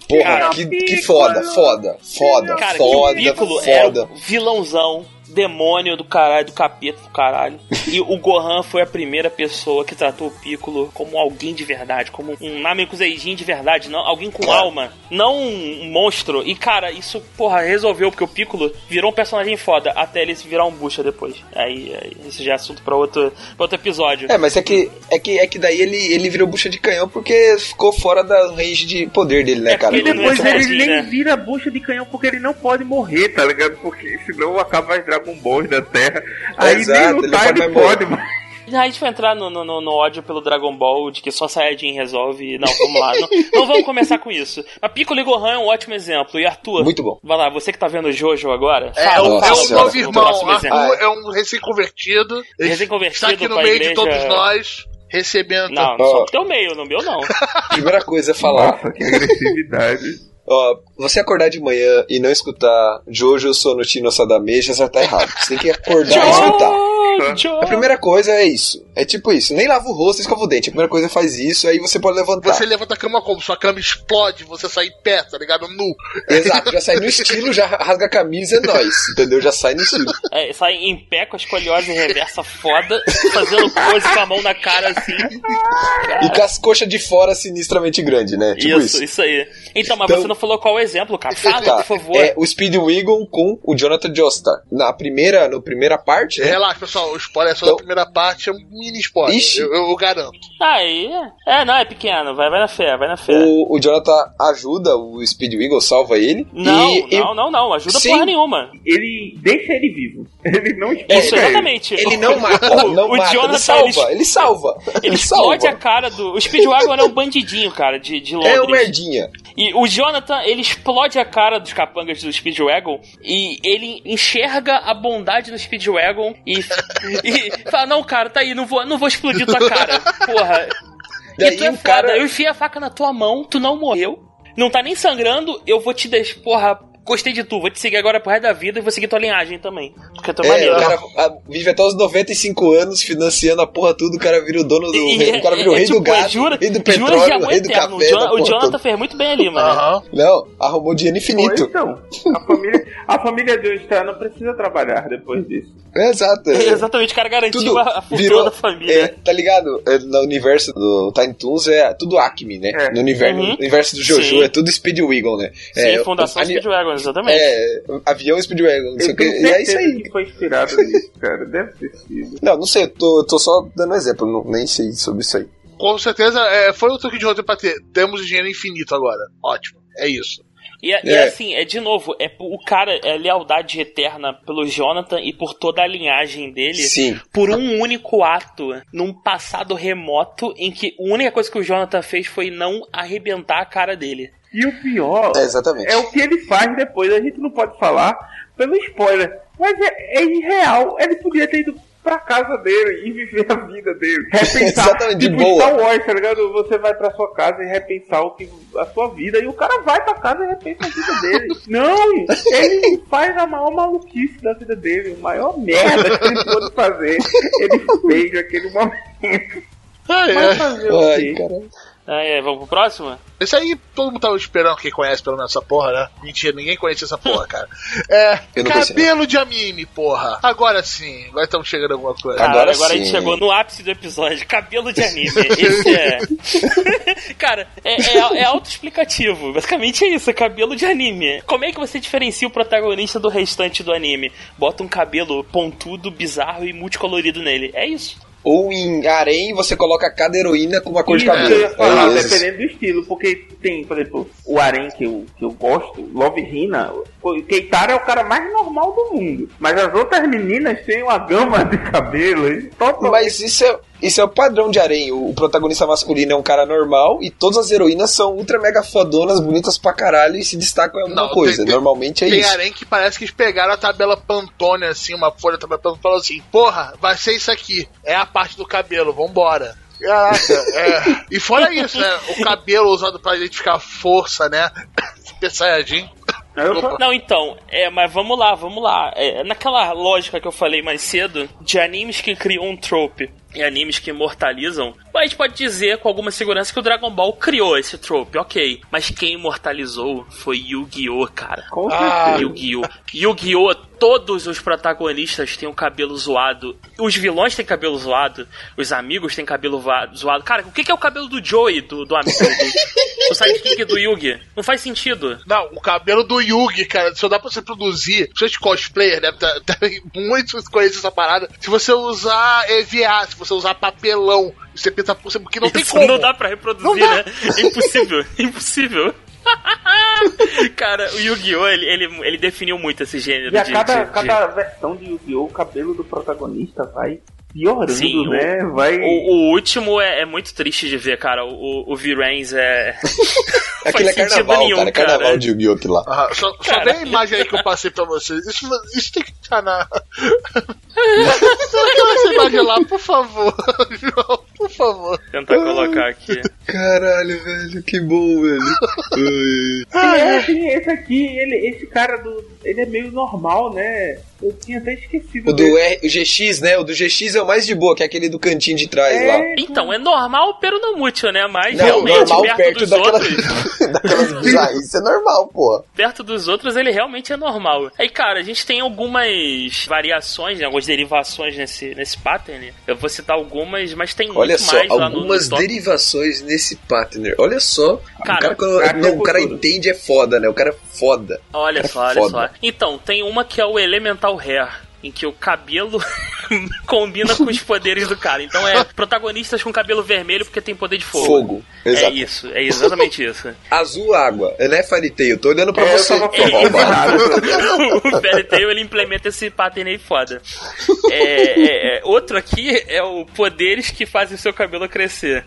Porra, Cara, que, que foda, foda, foda, Cara, foda, que o Piccolo foda. era vilãozão, demônio do caralho, do capeta do caralho. E o Gohan foi a primeira pessoa que tratou o Piccolo como alguém de verdade, como um Namekuseijin de verdade, não, alguém com Claro. alma, não um monstro. E cara, isso, porra, resolveu, porque o Piccolo virou um personagem foda, até ele se virar um bucha depois. Aí, aí isso já é assunto pra outro, pra outro episódio. É, mas é que, é que, é que daí ele, ele virou bucha de canhão porque ficou fora da range de poder dele, né, É, cara? E Ele não depois é ele sozinho, nem né? vira bucha de canhão porque ele não pode morrer, tá ligado? Porque senão acaba as Dragon Balls da Terra. Aí Exato, nem lutar pode ele pode, mano. A gente vai entrar no, no, no- ódio pelo Dragon Ball, de que só Saiyajin resolve. Não, vamos lá. Não, não vamos começar com isso. Mas Piccolo e Gohan é um ótimo exemplo. E Arthur, Muito bom. vai lá, você que tá vendo o Jojo agora, É, fala, é um senhora. novo irmão. Arthur é um recém-convertido. Ele Recém-convertido Está aqui no meio igreja- de todos nós, recebendo. Não, só no teu meio, no meu não. Primeira coisa é falar, Nossa, que agressividade. Ó, você acordar de manhã e não escutar Jojo Sonotino Sadame já tá errado. Você tem que acordar e escutar. Jojo! A primeira coisa é isso. É tipo isso. Nem lava o rosto e escova o dente. A primeira coisa é faz isso, aí você pode levantar. Você levanta a cama como? Sua cama explode, você sai em pé, tá ligado? Nu. Exato, já sai no estilo, já rasga a camisa, é nóis. Entendeu? Já sai no estilo. É, sai em pé com a escoliose reversa foda, fazendo pose com a mão na cara assim. E com as coxas de fora sinistramente grande, né? Tipo isso, isso. isso, aí. Então, mas Então- você não falou qual é o exemplo, cara. Fala, Tá, por favor. É o Speedwagon com o Jonathan Joestar. Na primeira, no primeira parte, né? Relaxa, pessoal, o spoiler é só Então- da primeira parte, é um mini spoiler. Eu, eu garanto. Aí. É, não, é pequeno. Vai, vai na fé, vai na fé. O, o Jonathan ajuda o Speedwagon, salva ele. Não, e, e- não, não, não. Ajuda Sim. porra nenhuma. Ele deixa ele vivo. Ele não Isso, explica ele. exatamente. Ele não mata, O- não o mata, Jonathan, ele salva, ele- ele salva. Ele explode a cara do. O Speedwagon é um bandidinho, cara, de, de Londres. É um merdinha. E o Jonathan, ele explode a cara dos capangas do Speedwagon e ele enxerga a bondade do Speedwagon e, e fala: Não, cara, tá aí, não vou, não vou explodir tua cara. Porra. Daí e tu é foda, cara- eu enfiei a faca na tua mão, tu não morreu. Não tá nem sangrando, eu vou te deixar. Porra, gostei de tu, vou te seguir agora pro resto da vida e vou seguir tua linhagem também. Porque tu é É, maneiro. o cara ah, vive até os 95 anos financiando a porra tudo, o cara vira o dono do. E- o cara vira o é- rei é do tipo, gado, jura, rei do jura petróleo, amor rei do eterno. O, café. Jon- da o Jonathan toda. fez muito bem ali, mano. Aham. Não, arrumou dinheiro Foi, infinito. então. A família, a família de Star não precisa trabalhar depois disso. É, exato. é. Exatamente, o cara garantiu Tudo a, a virou, da família. é, tá ligado? É, no universo do Time Toons é tudo Acme, né? É. No, universo, Uhum. no universo do Jojo Sim. é tudo Speedwagon, né? Sim, é, Fundação Speedwagon, exatamente. É, avião Speedwagon, não sei o que. E é isso aí. que foi inspirado nisso, cara. Deve ter sido. Não, não sei, eu tô, tô só dando exemplo, não, nem sei sobre isso aí. Com certeza, é, foi o truque de roteiro pra ter. Temos dinheiro infinito agora. Ótimo. É isso. E, é- e assim, é de novo, é o cara é lealdade eterna pelo Jonathan e por toda a linhagem dele. Sim. Por um único ato, num passado remoto, em que a única coisa que o Jonathan fez foi não arrebentar a cara dele. E o pior É, exatamente. é o que ele faz depois. A gente não pode falar pelo spoiler. Mas é, é irreal. Ele podia ter ido pra casa dele e viver a vida dele. Repensar. Exatamente, de tipo boa. Star Wars, tá ligado? Você vai pra sua casa e repensar o que, a sua vida. E o cara vai pra casa e repensa a vida dele. não! Ele faz a maior maluquice da vida dele. A maior merda que ele pôde fazer. Ele fez naquele momento. É, Vai é. fazer o Ai, quê? cara. Ah, é, vamos pro próximo? Esse aí todo mundo tava esperando quem conhece pelo menos essa porra, né? Mentira, ninguém conhece essa porra, cara. É. Cabelo de anime, porra. Agora sim, agora estamos chegando a alguma coisa. Agora Cara, agora a gente sim. chegou no ápice do episódio. Cabelo de anime. Esse é. Cara, é, é, é autoexplicativo. Basicamente é isso, é cabelo de anime. Como é que você diferencia o protagonista do restante do anime? Bota um cabelo pontudo, bizarro e multicolorido nele. É isso. Ou em harém você coloca cada heroína com uma cor de cabelo. falar, É, esses- dependendo do estilo, porque tem, por exemplo, o Arém que eu, que eu gosto, Love Hina, o Keitara é o cara mais normal do mundo. Mas as outras meninas têm uma gama de cabelo. Mas isso é, isso é o padrão de harém. O, protagonista masculino é um cara normal e todas as heroínas são ultra mega fodonas, bonitas pra caralho e se destacam em alguma Não, coisa. tem- tem- Normalmente é Tem isso. harém que parece que eles pegaram a tabela Pantone, assim, uma folha da tabela Pantone e falaram assim: porra, vai ser isso aqui. É a parte do cabelo, vambora. Caraca, é. E fora isso, né? O cabelo usado pra identificar a força, né? Saiyajin. Não, então, é, mas vamos lá, vamos lá. É, naquela lógica que eu falei mais cedo, de animes que criam um trope e animes que imortalizam, a gente pode dizer com alguma segurança que o Dragon Ball criou esse trope, ok. Mas quem imortalizou foi Yu-Gi-Oh, cara. Com Ah. Yu-Gi-Oh! Yu-Gi-Oh! Todos os protagonistas têm o cabelo zoado. Os vilões têm cabelo zoado. Os amigos têm cabelo zoado. Cara, o que é o cabelo do Joey, do, do amigo do, do sidekick do Yugi? Não faz sentido. Não, o cabelo do Yugi, cara, só dá pra você produzir. Se de cosplayer, deve ter, deve muitos conhecem essa parada. Se você usar EVA, se você usar papelão, você pinta por cima, porque não tem Isso como. não dá pra reproduzir, Não dá. né? É impossível, é impossível. Cara, o Yu-Gi-Oh! Ele, ele, ele definiu muito esse gênero E a de, cada, de- de- cada versão de Yu-Gi-Oh! o cabelo do protagonista vai piorando, Sim, o- né? Vai. O, o último é, é muito triste de ver, cara. O, o V-Rains é. Aquilo é faz sentido carnaval, nenhum, cara. É carnaval cara. de Yu-Gi-Oh! lá. Ah, só, só Cara. a imagem aí que eu passei pra vocês. Isso, isso tem que estar na. Coloca essa imagem lá, por favor. Favor. Tentar colocar aqui. Caralho, velho, que bom, velho. Ai. É, esse aqui, ele, esse cara do. Ele é meio normal, né? Eu tinha até esquecido O do R, o GX, né? O do GX é o mais de boa, que é aquele do cantinho de trás lá. É, Então, é normal, pero não muito, né? Mas Não, realmente, normal perto, perto dos daquelas, outros. daquelas bizarrices é normal, pô. perto dos outros, ele realmente é normal. Aí, cara, a gente tem algumas variações, né, algumas derivações nesse, nesse pattern. Eu vou citar algumas, mas tem Olha muito só, algumas derivações nesse partner. Olha só. Cara, o cara, quando, cara, não, o cara entende é foda, né? O cara é foda. Olha É só, olha foda. só. Então, tem uma que é o Elemental Hair. Em que o cabelo combina com os poderes do cara. Então é protagonistas com cabelo vermelho porque tem poder de fogo. Fogo. É Exato. isso, é exatamente isso. Azul água. Né, Fairy Tail? Tô olhando pra É, você. arrombado. o Fairy Tail ele implementa esse pattern aí foda. É, é, é, outro aqui é o poderes que fazem o seu cabelo crescer.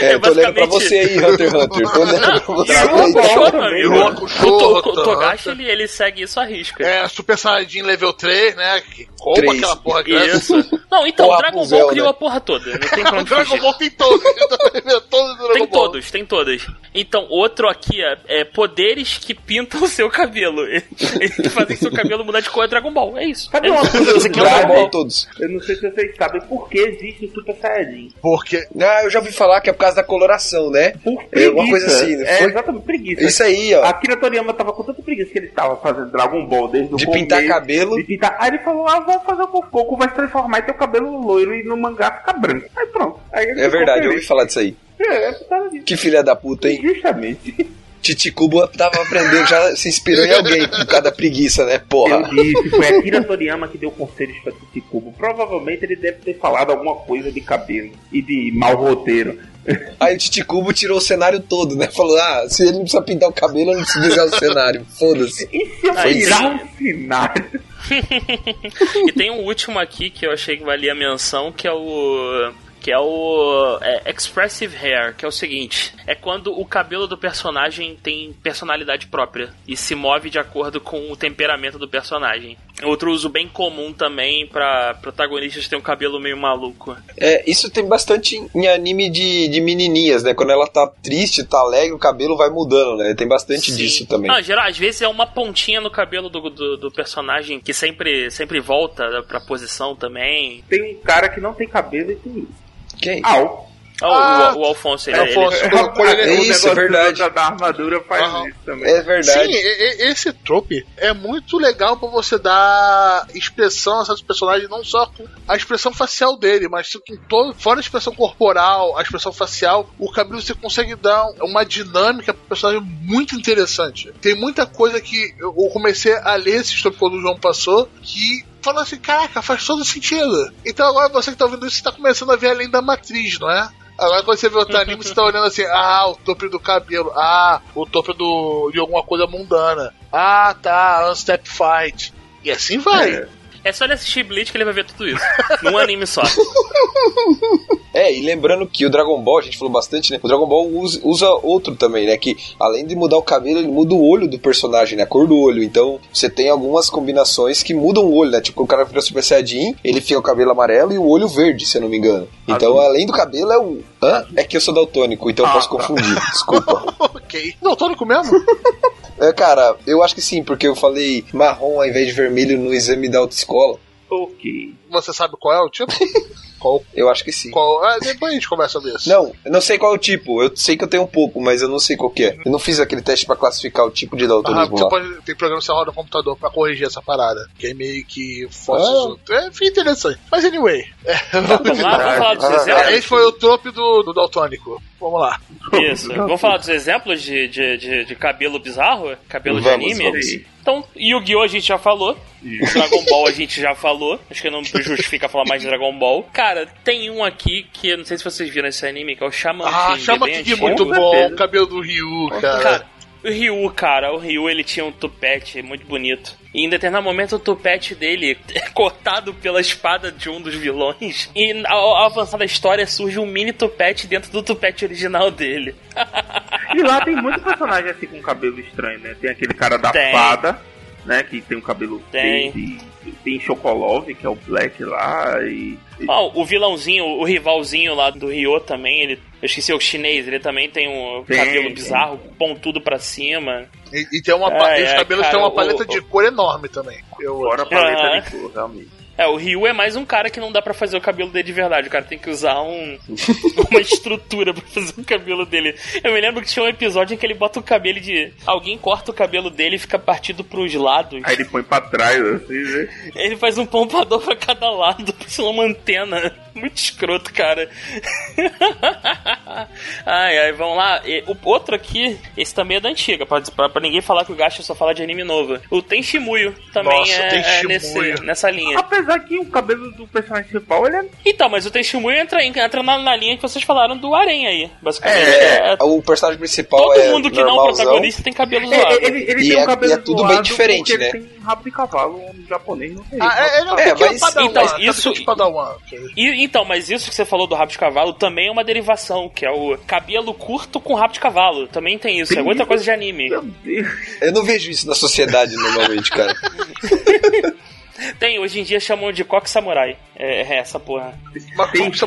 É, eu tô olhando pra você aí, Hunter x Hunter. Tô olhando pra você. Show, amigo. O, to- o Show, Togashi ele, ele segue isso à risca. É, Super Saiyajin level 3, né? Que rouba Três. aquela porra. Isso. Não, então, o Dragon Ball criou né? a porra toda. Não tem pra Dragon fugir. Ball tem todos. todos Tem Ball. todos, tem todos. Então, outro aqui é, é poderes que pintam o seu cabelo. que fazem seu cabelo mudar de cor é Dragon Ball. É isso. Sabe é uma coisa aqui é o Dragon Ball todos. Eu não sei se vocês sabem por que existe o Super Saiyajin. Porque Ah, eu já ouvi falar que é por causa da coloração, né? Por É uma coisa assim, não É, foi? exatamente, preguiça. Isso aí, ó. Akira Toriyama tava com tanta preguiça que ele tava fazendo Dragon Ball desde o De começo, pintar cabelo. De pintar. Aí ele falou, ah, vamos fazer um pouco, vai se transformar e teu cabelo loiro e no mangá fica branco. Aí pronto. Aí É verdade, eu ouvi falar disso aí. É, é por causa disso. Que filha da puta, hein? Justamente. Titicubo tava aprendendo, já se inspirou em alguém por causa da preguiça, né? Eu Porra. disse, foi Akira Toriyama que deu conselhos pra Titicubo. Provavelmente ele deve ter falado alguma coisa de cabelo e de mau roteiro. Aí o Titicubo tirou o cenário todo, né? Falou, ah, se ele não precisa pintar o cabelo, eu não preciso desenhar o cenário. Foda-se. E se eu um cenário? E tem um último aqui que eu achei que valia menção, que é o. Que é o é, Expressive Hair, que é o seguinte: é quando o cabelo do personagem tem personalidade própria e se move de acordo com o temperamento do personagem. Outro uso bem comum também pra protagonistas que têm um cabelo meio maluco. É, isso tem bastante em- anime de, de menininhas, né? Quando ela tá triste, tá alegre, o cabelo vai mudando, né? Tem bastante Sim. disso também. Não, geral, às vezes é uma pontinha no cabelo do, do, do personagem que sempre, sempre volta pra posição também. Tem um cara que não tem cabelo e tem isso. Quem? Au. Ó, o- Ah, o, Alfonso, ele, é, ele- Alfonso. É, Quando- quando ele- o É isso, negócio é verdade. Da, da armadura faz Aham. isso também. É verdade. Sim, e- e- esse trope é muito legal pra você dar expressão a certos personagens, não só com a expressão facial dele, mas com todo, fora a expressão corporal, a expressão facial, o cabelo você consegue dar uma dinâmica pro personagem muito interessante. Tem muita coisa que eu comecei a ler esse trope quando o João passou, que falando assim, caraca, faz todo sentido. Então agora você que tá ouvindo isso, você tá começando a ver além da matriz, não é? Agora quando você vê outro anime, você tá olhando assim, ah, o topo do cabelo, ah, o topo do, de alguma coisa mundana. Ah, tá, Unstep Fight. E assim vai. É. É só ele assistir Bleach que ele vai ver tudo isso. Num anime só. É, e lembrando que o Dragon Ball, a gente falou bastante, né? O Dragon Ball usa, usa outro também, né? Que além de mudar o cabelo, ele muda o olho do personagem, né? A cor do olho. Então, você tem algumas combinações que mudam o olho, né? Tipo, o cara vira Super Saiyajin, ele fica o cabelo amarelo e o olho verde, se eu não me engano. Então, além do cabelo, é o. Hã? É que eu sou daltônico, então eu Ah, posso tá. confundir. Desculpa. ok. Não, tônico mesmo? É, cara, eu acho que sim, porque eu falei marrom ao invés de vermelho no exame da autoescola. Ok. Você sabe qual é o tipo? qual? Eu acho que sim. qual? Ah, depois a gente conversa sobre isso. Não, eu não sei qual é o tipo. Eu sei que eu tenho um pouco, mas eu não sei qual que é. Eu não fiz aquele teste pra classificar o tipo de Ah, daltonismo você lá. pode, tem programa que você roda no computador pra corrigir essa parada. Que é meio que força Ah. os. É, enfim, interessante. Mas anyway. É, Vamos lá, vamos falar dos Ah, exemplos. esse foi o trope do, do Daltônico. Vamos lá. Isso. Vamos falar dos exemplos de, de, de, de cabelo bizarro? Cabelo de Vamos, anime? vamos. Então, Yu-Gi-Oh! a gente já falou. Dragon Ball a gente já falou. Acho que não justifica falar mais de Dragon Ball. Cara, tem um aqui que eu não sei se vocês viram esse anime, que é o Shaman Ah, King. chama bem aqui antigo. muito Com bom. O cabelo do Ryu, cara. Cara, o Ryu, cara, o Ryu ele tinha um tupete muito bonito. E em determinado momento o tupete dele é cortado pela espada de um dos vilões. E ao, ao avançar da história surge um mini tupete dentro do tupete original dele. E lá tem muito personagem assim com cabelo estranho, né? Tem aquele cara da Tem. fada, né? Que tem um cabelo Tem. verde. Tem Chocolov, que é o Black lá. E. Ó, o vilãozinho, o rivalzinho lá do Ryo também, ele. Eu esqueci o chinês, ele também tem um Tem, cabelo tem. bizarro, pontudo pra cima. E, e tem uma, pa- É, os é, cabelos cara, têm uma o- paleta o- de cor enorme também. Eu, Fora a paleta Ah. de cor, realmente. É, o Ryu é mais um cara que não dá pra fazer o cabelo dele de verdade. O cara tem que usar um, uma estrutura pra fazer o cabelo dele. Eu me lembro que tinha um episódio em que ele bota o cabelo de. Alguém corta o cabelo dele e fica partido pros lados. Aí ele põe pra trás, assim, né? Ele faz um pompador pra cada lado, parece uma antena. Muito escroto, cara. ai, ai, vamos lá. E o outro aqui, esse também é da antiga, pra, pra, pra ninguém falar que o Gacha só fala de anime novo. O Tenshimuyo também Nossa, é, é Tenshimuyo. nesse, nessa linha. Apesar que o cabelo do personagem principal, ele é. Então, mas o Tenshimuyo entra, entra na, na linha que vocês falaram do Arém aí, basicamente. É, É, o personagem principal todo é mundo que não é normalzão. protagonista tem cabelo Ele, zoado. ele, ele E tem um é- cabelo e é tudo bem diferente, né? Ele tem rabo de cavalo, um japonês não tem. Ah, é, ele é um É, pouquinho mas- padawan. então, sabe isso- é padawan. E, então, mas isso que você falou do rabo de cavalo também é uma derivação, que é o cabelo curto com rabo de cavalo. Também tem isso, Tem é isso? coisa de anime. Meu Deus. Eu não vejo isso na sociedade normalmente, cara. Tem, hoje em dia chamam de coque samurai. É, é essa porra. Mas Tem que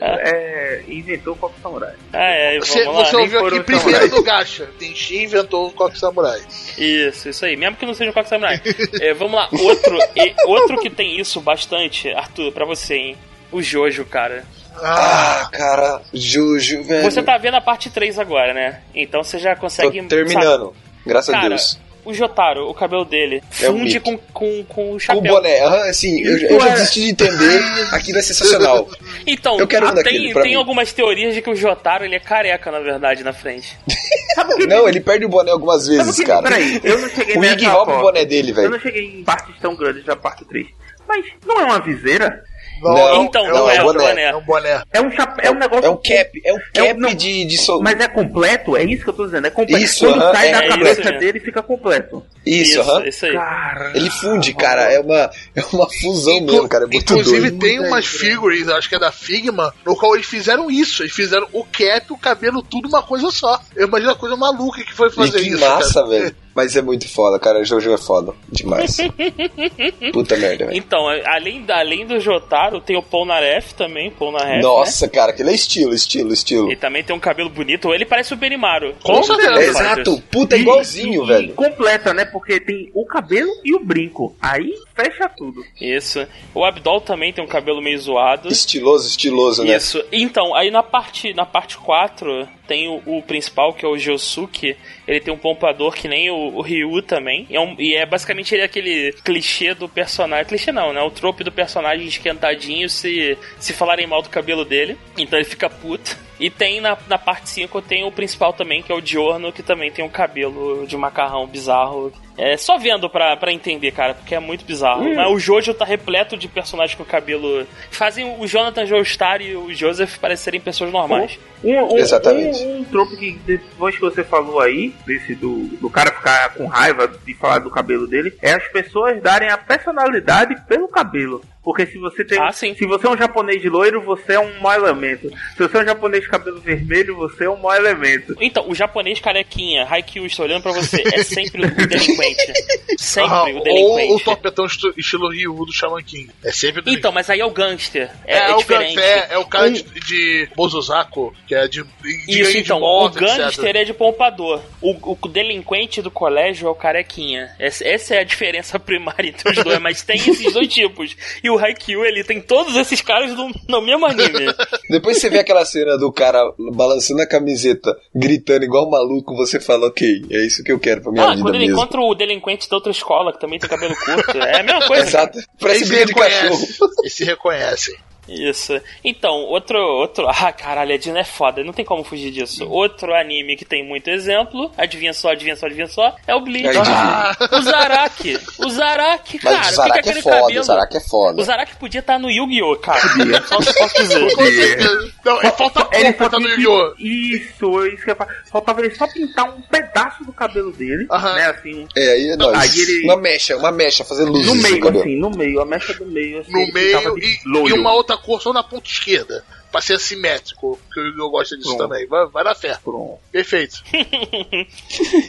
é, inventou o Copo Samurai. Ah, é, vamos Você, lá. você ouviu aqui primeiro no Gacha. Tenchi inventou o Coque Samurai. Isso, isso aí. Mesmo que não seja um coque samurai. É, vamos lá, outro, e- outro que tem isso bastante, Arthur, pra você, hein? O Jojo, cara. Ah, cara, Juju, velho. Você tá vendo a parte 3 agora, né? Então você já Tô consegue. sabe? terminando. Graças a Cara, Deus. O Jotaro, o cabelo dele, É funde Mickey. com, com, com o Com o chapéu. boné, aham, assim, eu, eu já desisti de entender. Aquilo é sensacional. Então, Eu quero ah, tem, tem mim. algumas teorias de que o Jotaro ele é careca, na verdade, na frente. Não, ele perde o boné algumas vezes, que, cara. peraí, eu não cheguei O Iggy rouba o boné dele, Eu velho. não cheguei em partes tão grandes da parte 3. Mas não é uma viseira? Não, então, não, não, é é, um o boné. boné. É um boné. É um chapéu, é um negócio. É um cap, é um É um- cap não. de, de sol. Mas é completo? É isso que eu tô dizendo, é completo. Isso, Quando aham, sai é da isso cabeça dele, fica completo. Isso, aham. isso aí. Cara. Ele funde, cara. É uma, é uma fusão Inclu- mesmo, cara. É muito Inclusive doido. tem umas figures, acho que é da Figma, no qual eles fizeram isso. Eles fizeram o cap, o cabelo, tudo uma coisa só. Eu imagino a coisa maluca que foi E fazer que isso. massa, cara. velho. Mas é muito foda, cara. Jojo é foda. Demais. Puta merda, velho. Então, além, além do Jotaro, tem o Polnareff também, Polnareff, né? Nossa, cara, aquele é estilo, estilo, estilo. Ele também tem um cabelo bonito. Ele parece o Benimaru. Com certeza. É, exato. Puta, E- igualzinho, e- velho. E completa, né? Porque tem o cabelo e o brinco. Aí fecha tudo. Isso. O Abdol também tem um cabelo meio zoado. Estiloso, estiloso, né? Isso. Então, aí na parte, na parte 4 tem o, o principal, que é o Josuke. Ele tem um pompador que nem o, o Ryu também. E é, um- e é basicamente ele aquele clichê do personagem. Clichê não, né? O trope do personagem esquentadinho se, se falarem mal do cabelo dele. Então ele fica puto. E tem na, na parte 5 tem o principal também, que é o Diorno, que também tem um cabelo de macarrão bizarro. É só vendo pra, pra entender, cara, porque é muito bizarro. Hum. Mas o Jojo tá repleto de personagens com cabelo. Fazem o Jonathan Joestar e o Joseph parecerem pessoas normais. Um, um, Exatamente. Um, um trope que depois que você falou aí, desse do, do cara ficar com raiva de falar do cabelo dele, é as pessoas darem a personalidade pelo cabelo. Porque se você tem. Ah, sim. Se você é um japonês loiro, você é um mau elemento. Se você é um japonês de cabelo vermelho, você é um mau elemento. Então, o japonês carequinha, Haikyuu, estou olhando pra você, é sempre o delinquente. Sempre Ah, o ou delinquente. o topetão esti- estilo Ryu do Shaman King. É sempre do Então, mas aí é o gangster. É, é, é o diferente. é, é o cara de, de Bozuzako, que é de, de Isso, de então, moto, o gangster etc. é de pompador. O, o delinquente do colégio é o carequinha. Essa, essa é a diferença primária entre os dois, mas tem esses dois tipos. E o Haikyuu, ele tem todos esses caras no, no mesmo anime. Depois você vê aquela cena do cara balançando a camiseta, gritando igual um maluco, você fala, ok, é isso que eu quero pra minha ah, vida quando ele mesmo. encontra o delinquente da outra escola, que também tem cabelo curto, é a mesma coisa. Exato. Parece Eles briga de cachorro. Eles se reconhecem. Isso. Então, outro. outro ah, caralho, a é foda, não tem como fugir disso. Outro anime que tem muito exemplo, adivinha só, adivinha só, adivinha só, é o Bleach. Ah, O Zaraki. O Zaraki, cara. Mas o fica Zaraki aquele é foda, cabelo. o Zaraki é foda. O Zaraki podia estar no Yu-Gi-Oh, cara. Só eu posso dizer. certeza. Não, é falta Ele só pra no tinha Yu-Gi-Oh! Isso, isso que falar. Faltava ele só pintar um pedaço do cabelo dele, Aham. né, assim, É, aí é nóis. Aí ele- Uma mecha, uma mecha, fazer luzes no no meio, assim, no meio, a mecha do meio, assim, No meio e, e uma outra cor só na ponta esquerda. Pra ser assimétrico, que o Yu-Gi-Oh! gosta disso Pronto. também. Vai, vai dar fé. Pronto. Perfeito.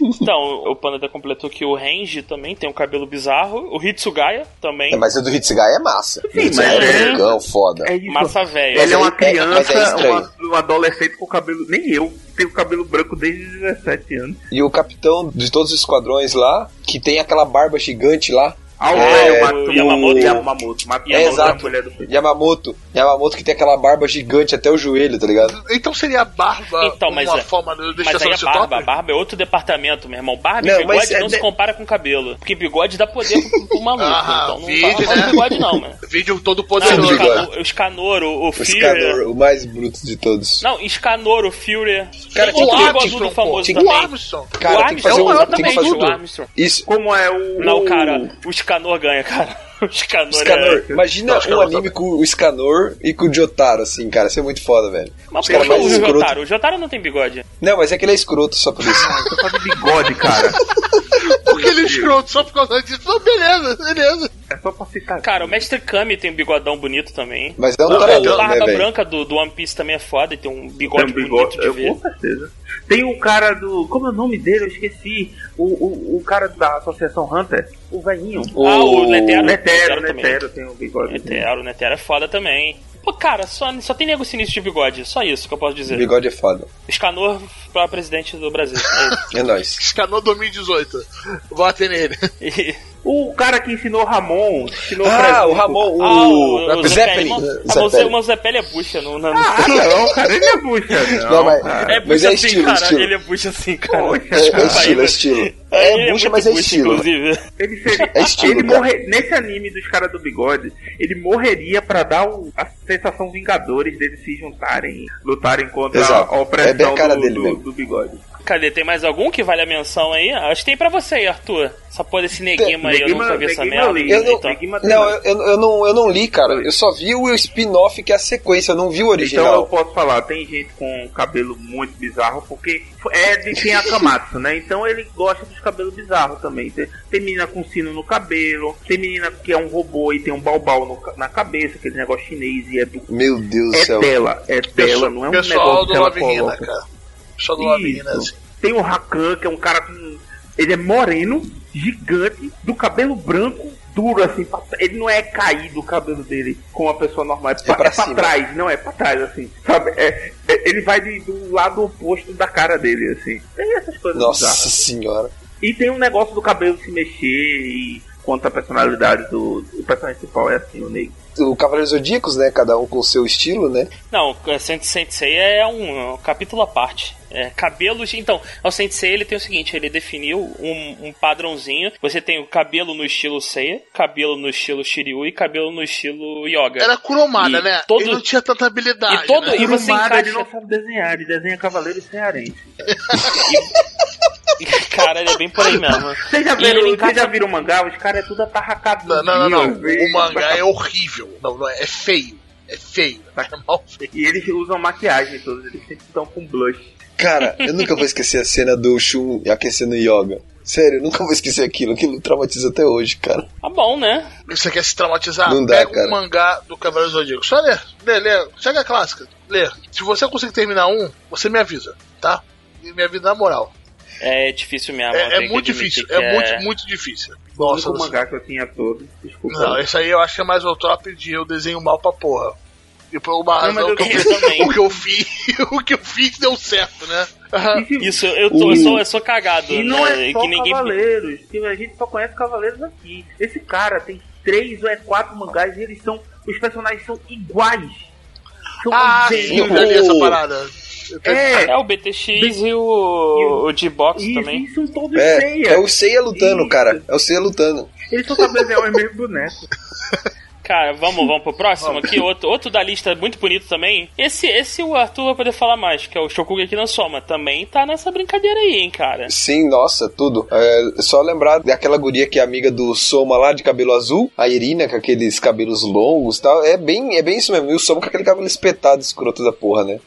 Então, o Panda completou que o Range também tem um cabelo bizarro. O Hitsugaya também. É, mas o do Hitsugai é massa. Sim, mas é é- brancão, foda. É. Massa velha. Ele é uma é- é- mas é criança, estranho. uma, um adolescente com cabelo. Nem eu tenho cabelo branco desde 17 anos. E o capitão de todos os esquadrões lá, que tem aquela barba gigante lá, Ah, o É, velho, o Yamamoto. Yamamoto. Mato- É, exato. a mulher do filho. Yamamoto. Yamamoto que tem aquela barba gigante até o joelho, tá ligado? Então seria a barba Então, mas uma é- forma de Mas aí é de barba. top? Barba é outro departamento, meu irmão. Barba Não, e bigode é não se compara com cabelo. Porque bigode dá poder pro, pro maluco. Ah, então não vídeo, fala né? de bigode não, mano. Vídeo todo Não, poderoso. o, bigode. Escanor, o Escanor, o, o O Fury. Scanor, o mais bruto de todos. Não, Escanor, o Fury. Cara, O bigodudo Armstrong, pô. famoso O também. Armstrong. Cara, o Armstrong, tem que fazer o tudo. Armstrong. Isso. Como é o. Não, o- cara, o Escanor ganha, cara. O Escanor, Scanor, é... imagina Não, um Scanor anime também. com o Scanor e com o Jotaro, assim, cara. Isso é muito foda, velho. Mas por que o escroto. Jotaro? O Jotaro não tem bigode. Não, mas é que ele é escroto só por isso. Você faz de bigode, cara. Porque ele é escroto só por causa disso. Não, beleza, beleza. É só pra citar. Cara, o Mestre Kami tem um bigodão bonito também. Mas é um O, o taradão, né, Barba velho? Branca do, do One Piece também é foda e tem um Tem bigode, um bigode, bonito de ver. com certeza. Tem o cara do. Como é o nome dele? Eu esqueci. O, o, o cara da Associação Hunter. O velhinho. Ah, o Netero. Netero, também. Netero tem um bigode. Netero, Netero é foda também. Pô, cara, só, só tem nego sinistro de bigode. Só isso que eu posso dizer. Bigode é foda. Escanor pra presidente do Brasil. É. É nóis. Scanor 2018. Votem nele. E- O cara que ensinou Ramon. Ensinou Ah, o Ramon, o, Ah, o, o Zeppelin. Zeppelin. Ah, mas o Zeppelin. mas é bucha, não, não, Ah, não, cara, ele é bucha. Não, Não, mas-. É Mas bucha é assim, estilo, cara. estilo. Ele é bucha assim, cara. Poxa, É, é estilo, é mas- estilo. Ele É bucha, muito mas é bucha, estilo. Inclusive. Ele seria. É estilo, ele morre, nesse anime dos caras do bigode, ele morreria pra dar o- a sensação Vingadores deles se juntarem, lutarem contra Exato. a opressão É bem a cara do, dele do- mesmo. Do bigode. Cadê? Tem mais algum que vale a menção aí? Acho que tem pra você aí, Arthur. Essa porra desse Negima aí, eu nunca vi essa merda. eu li. Eu não, Então, não, eu, eu não, eu não li, cara. Eu só vi o spin-off, que é a sequência. Eu não vi o Então eu original. posso falar, tem gente com cabelo muito bizarro, porque é de quem é Akamatsu, né? Então ele gosta dos cabelos bizarros também. Tem, tem menina com sino no cabelo, tem menina que é um robô e tem um balbal no na cabeça, aquele negócio chinês e é do. Meu Deus do É céu. dela, é dela, não é um Pessoal negócio do que ela coloca. cara. Pessoal do Isso. assim. Tem o Rakan, que é um cara com. Ele é moreno, gigante, do cabelo branco, duro assim. pra- Ele não é caído o cabelo dele como uma pessoa normal. É pra, pra é pra cima. trás, não, é pra trás, assim. Sabe? É- é- ele vai de- do lado oposto da cara dele, assim. Tem essas coisas Nossa bizarras. senhora. E tem um negócio do cabelo se mexer e quanto à personalidade do, do personagem principal é assim, o Nego. O Cavaleiros Zodíacos, né? Cada um com o seu estilo, né? Não, o Saint Sensei é um, é um capítulo à parte. É, cabelos. Então, o Sensei ele tem o seguinte: ele definiu um, um padrãozinho. Você tem o cabelo no estilo Seiya, cabelo no estilo Shiryu e cabelo no estilo Yoga. Era Kuromada, E né? todo- Ele não tinha tanta habilidade. e todo- né? E você Kurumada, encaixa- ele não sabe desenhar, ele desenha cavaleiro cearense. Cara, ele é bem por aí mesmo. Vocês já viram, encaixa- vocês já viram o mangá? Os caras é tudo atarracado. Não, não, não, não. O mangá é horrível. Não, não é, é feio. É feio. É mal feio. E eles usam maquiagem todos, eles sempre estão com blush. Cara, eu nunca vou esquecer a cena do Shun aquecendo yoga. Sério, eu nunca vou esquecer aquilo. Aquilo traumatiza até hoje, cara. Tá bom, né? Você quer se traumatizar? Não dá, Pega cara. um mangá do Cavaleiro Zodíaco. Só lê. Lê, lê. Chega a clássica. Lê. Se você conseguir terminar um, você me avisa, tá? E me avisa na moral. É difícil mesmo. É, é muito difícil. que É, muito, muito difícil. O Nossa, único mangá que eu tinha todo. Desculpa. Não, esse aí eu acho que é mais o top de eu desenho mal pra porra. E por uma Não, razão eu que eu, o que eu fiz, o que eu fiz deu certo, né? Se- Isso, eu, tô, eu, sou, eu sou cagado. E não né? é só que ninguém. Cavaleiros, que a gente só conhece Cavaleiros aqui. Esse cara tem três ou é quatro mangás e eles são. Os personagens são iguais. São Ah, sim, eu já li essa parada. Tenho- É, É o BTX e o, o G-Box também. são todos É, Seiya. é o Seiya lutando, Isso. cara. É o Seiya lutando. Eles só sabem desenhar os mesmos bonecos. Cara, vamos, vamos pro próximo aqui. Outro, outro da lista muito bonito também. Esse, esse o Arthur vai poder falar mais, que é o Shokuga no Soma. Também tá nessa brincadeira aí, hein, cara. Sim, nossa, tudo. É só lembrar daquela guria que é amiga do Soma lá, de cabelo azul, a Irina, com aqueles cabelos longos e tal. É bem, é bem isso mesmo. E o Soma com aquele cabelo espetado, escroto da porra, né?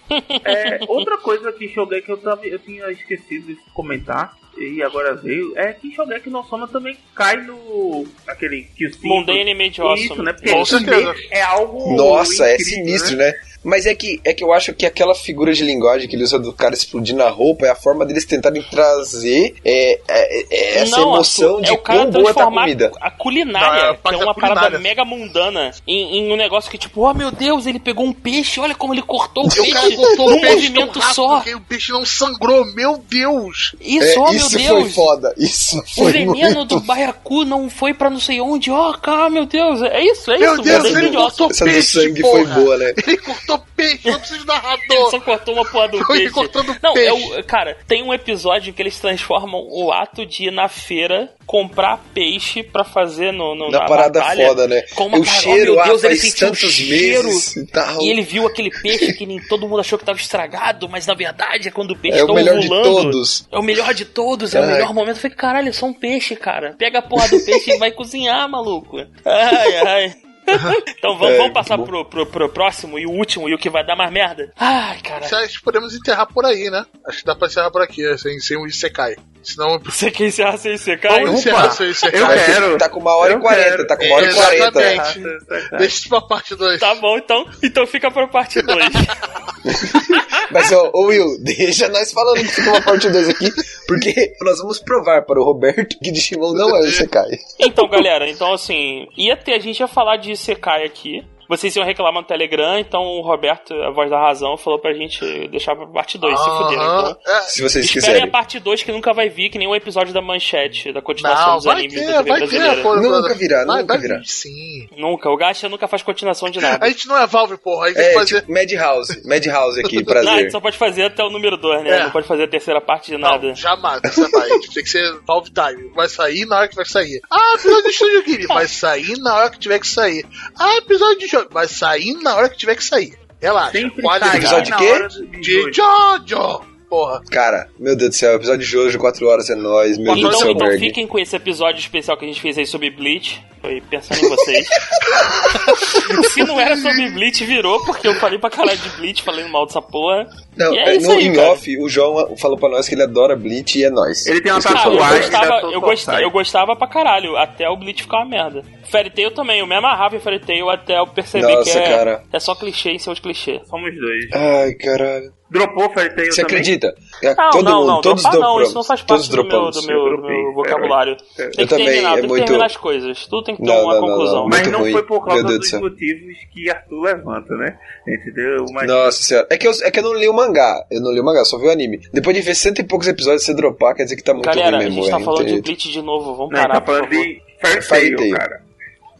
É, outra coisa que Shogeki eu, tava, eu tinha esquecido de comentar. E agora veio, é que Shogeki no Soma também cai no. aquele que o Mundane Made Awesome. Isso, né? Porque Com certeza. é algo. Nossa, é incrível, sinistro, né? Mas é que, é que eu acho que aquela figura de linguagem que ele usa do cara explodindo a roupa é a forma deles tentarem trazer é, é, é essa Não, emoção de é o cara quão boa tá a transformar comida. a culinária, Não, é que parte é da uma parada culinária. mega mundana, em, em um negócio que tipo, oh meu Deus, ele pegou um peixe, olha como ele cortou o E o cara peixe cortou o peixe movimento rápido só. o peixe não sangrou, meu Deus! Isso, É, oh meu isso foi Deus. foda. Isso O foi veneno muito do baiacu não foi pra não sei onde. Ó, cara, meu Deus. É isso, é Meu isso. Deus, ele cortou Essa do peixe, sangue porra. foi boa, né? Ele cortou peixe, não precisa de Ele narrador. só cortou uma porra do peixe. cortando não, é peixe. o, cara, tem um episódio que eles transformam o ato de ir na feira comprar peixe pra fazer no, no- Na na parada batalha, foda, né? Com uma o parada- cheiro, oh, meu ah, Deus, ele faz sentiu um cheiro. meses e tal. E ele viu aquele peixe que nem todo mundo achou que tava estragado, mas na verdade é quando o peixe É o tá melhor de ovulando. todos. É o melhor de todos, é o melhor momento. Eu falei, caralho, é só um peixe, cara. Pega a porra do peixe e vai cozinhar, maluco. Ai, ai. então vamos, É, vamos passar pro, pro, pro próximo e o último e o que vai dar mais merda. Ai, cara. Acho que podemos enterrar por aí, né? Acho que dá pra encerrar por aqui, sem, sem o Isekai. Senão. Você quer encerrar sem secar? Vamos encerrar sem o Isekai. eu quero. Tá com uma hora Eu e quarenta, tá com uma hora e quarenta. Exatamente. Deixa isso pra parte 2. Tá bom, então. Então fica pra parte 2. Mas, ô, ô, Will, deixa nós falando que fica uma parte 2 aqui, porque nós vamos provar para o Roberto que Digimon não é o Isekai. então, galera, então assim, ia ter, a gente ia falar de Sekai aqui. Vocês iam reclamar no Telegram, então o Roberto, a voz da razão, falou pra gente deixar pra parte 2, se fuderam. Então, É, Se vocês Esperem a quiserem. parte 2 que nunca vai vir, que nem o episódio da manchete, da continuação não, dos animes ter, da TV vai ter. brasileira. Pô, Nunca brother. virá, Vai- nunca vai virá. vir, Sim. Nunca, o Gacha nunca faz continuação de nada. A gente não é Valve, porra. A gente É, que fazer. tipo, Madhouse. Madhouse aqui, Não, a prazer. gente só pode fazer até o número 2, né? É. Não pode fazer a terceira parte de nada. Não, jamais. A gente tem que ser Valve Time. Vai sair na hora que vai sair. Ah, episódio de Studio Ghibli. Vai sair na hora que tiver que sair. Ah, episódio de Vai sair na hora que tiver que sair. Relaxa. Sempre Qualidade. sai Episódio de quê? de De Jojo. Porra. Cara, meu Deus do céu, episódio de Jojo, 4 horas é nóis, meu Quatro Deus do horas céu, é Então, então Berg. fiquem com esse episódio especial que a gente fez aí sobre Bleach. Foi pensando em vocês. Se não era sobre Bleach, virou, porque eu falei pra caralho de Bleach, falei mal dessa porra. Não, E é é, isso no aí, em cara. off, o João falou pra nós que ele adora Bleach e é nóis. Ele tem uma que ele Cara, eu tatuagem. gostava, eu, gostava, eu gostava pra caralho, até o Bleach ficar uma merda. Fairy Tail também, eu me amarrava em Fairy Tail até eu perceber Nossa, que é, cara. é só clichê em cima de clichê. Somos dois. Ai, caralho. Dropou Fairy Tail Você também? acredita? É, Não, todo não, mundo, não, todos dropar não, isso não faz todos parte do meu, do meu, Eu do meu vocabulário. Tem Eu que também, terminar, é tem que muito- terminar as coisas. Tudo tem que ter Não, uma não, não, conclusão. não. Mas não ruim. foi por causa dos céu. motivos que Arthur levanta, né? Entendeu? Mas Nossa senhora. É que, eu, é que eu não li o mangá. Eu não li o mangá, só vi o anime. Depois de ver cento e poucos episódios, você dropar, quer dizer que tá muito Galera, ruim a mesmo. gente é, tá não falando de. Bleach de novo, vamos Não, a gente parar, tá falando de Fairy Tail, cara.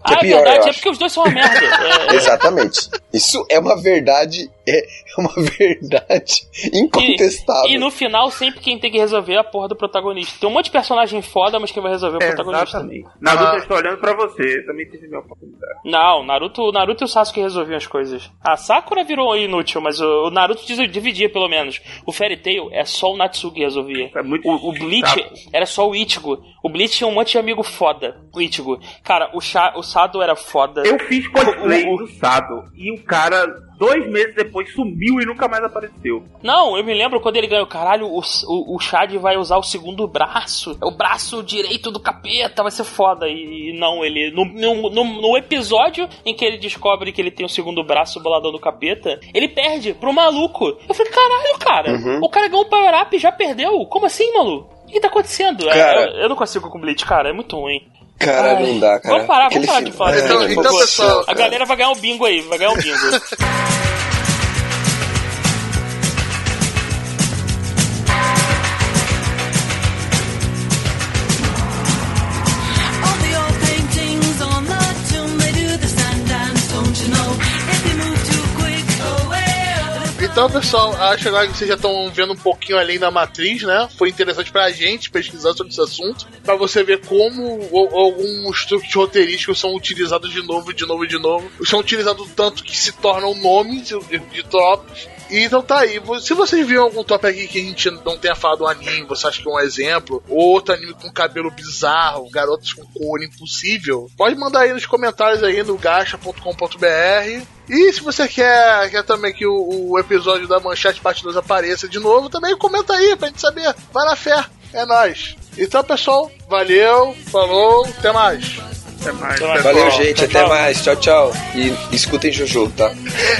Que é ah, pior, é verdade, eu é acho. porque os dois são uma merda. É, Exatamente. Isso é uma verdade, é uma verdade incontestável. E no final, sempre quem tem que resolver é a porra do protagonista. Tem um monte de personagem foda, mas quem vai resolver é o protagonista. Exatamente. Naruto, Ah. eu estou olhando pra você. Também tive minha oportunidade. Não, Naruto, Naruto e o Sasuke resolviam as coisas. A Sakura virou inútil, mas o, o Naruto diz- dividia pelo menos. O Fairy Tail é só o Natsuki que resolvia. É muito O, o Bleach chato. era só o Ichigo. O Bleach tinha um monte de amigo foda. O Ichigo. Cara, o, Sha, o Sado era foda. Eu fiz cosplay O- o- do Sado e o cara, dois meses depois, sumiu e nunca mais apareceu. Não, eu me lembro quando ele ganhou, caralho, o, o, o Chad vai usar o segundo braço. É o braço direito do capeta, vai ser foda. E, e não, ele. No, no, no- no episódio em que ele descobre que ele tem o segundo braço, bolador do capeta, ele perde pro maluco. Eu falei, caralho, cara, Uhum. o cara ganhou o power up e já perdeu. Como assim, maluco? O que tá acontecendo? É, Cara- eu, eu não consigo com Bleach, cara, é muito ruim. Cara, Ai, não dá, cara. Vamos parar, Aquele vamos parar de falar. Ai, Então- então, pessoal, A galera vai ganhar um bingo aí, vai ganhar um bingo. Então, pessoal, acho agora que vocês já estão vendo um pouquinho além da matriz, né? Foi interessante pra gente pesquisar sobre esse assunto, pra você ver como alguns truques roteirísticos são utilizados de novo, de novo, de novo. São utilizados tanto que se tornam nomes de. E então tá aí. Se vocês viram algum top aqui que a gente não tenha falado do anime, você acha que é um exemplo, ou outro anime com cabelo bizarro, garotos com cor impossível, pode mandar aí nos comentários aí no gacha.com.br. E se você quer, quer também que o, o episódio da Manchete Bastidores apareça de novo, também comenta aí pra gente saber. Vai na fé, é nóis. Então, pessoal, valeu, falou, até mais. Até mais. Até. Valeu, gente. tchau, Até tchau. mais. Tchau, tchau. E escutem Jojo, tá?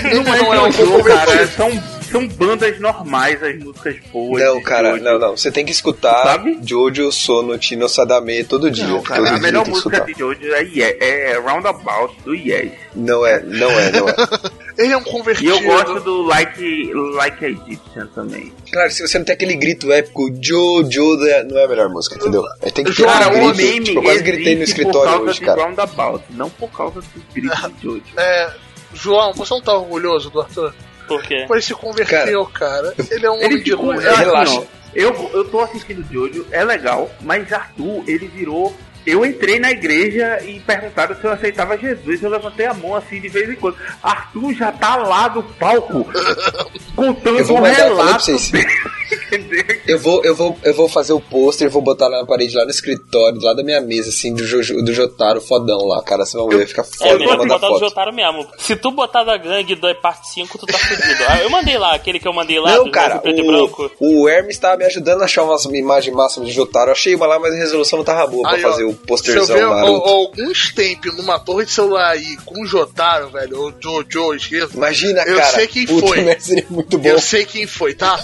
Não, Não é um pouco cara. metido. São, são bandas normais, as músicas boas. Não, cara, Jojo. não, não. Você tem que escutar Sabe? Jojo Sono Chino Sadame todo dia. Não, cara, todo a dia melhor música de Jojo é, Ye- é Roundabout, do Yes. Não é, não é, não é. Ele é um E convertido. eu gosto do Like, like a Egyptian também. Claro, se você não tem aquele grito épico, Jojo não é- não é a melhor música, entendeu? É, tem que ter Cara, um o grito. meme Tipo, eu quase gritei no escritório causa hoje, de cara. Roundabout, não por causa dos gritos de Jojo. É, João, você não tá orgulhoso do Arthur? Por quê? Ele se converteu, cara. Ele é um Ele homem de é assim, Relaxa. eu, eu tô assistindo Jojo, é legal, mas Arthur, ele virou. Eu entrei na igreja e perguntaram se eu aceitava Jesus. Eu levantei a mão assim de vez em quando. Arthur já tá lá no palco contando Eu vou um eu relato. Eu vou, eu vou, eu vou fazer o pôster, vou botar lá na parede, lá no escritório, lá da minha mesa, assim, do, Jojo, do Jotaro fodão lá, cara. Ver, vai ficar É, foda, vou melhor mandar botar do foto. Jotaro mesmo. Se tu botar da gangue da parte 5, tu tá fudido. Ah, eu mandei lá, aquele que eu mandei lá, Não, do cara, preto e branco. o, o Hermes tava me ajudando a achar umas imagens máximas de Jotaro. Eu achei uma lá, mas a resolução não tava boa pra Aí, ó, fazer o Se eu posterzão ver maroto. alguns tempos numa torre de celular aí com o Jotaro, velho, ou Jojo esquerdo, Imagina, Eu cara. sei quem foi. seria muito bom. eu sei quem foi, tá?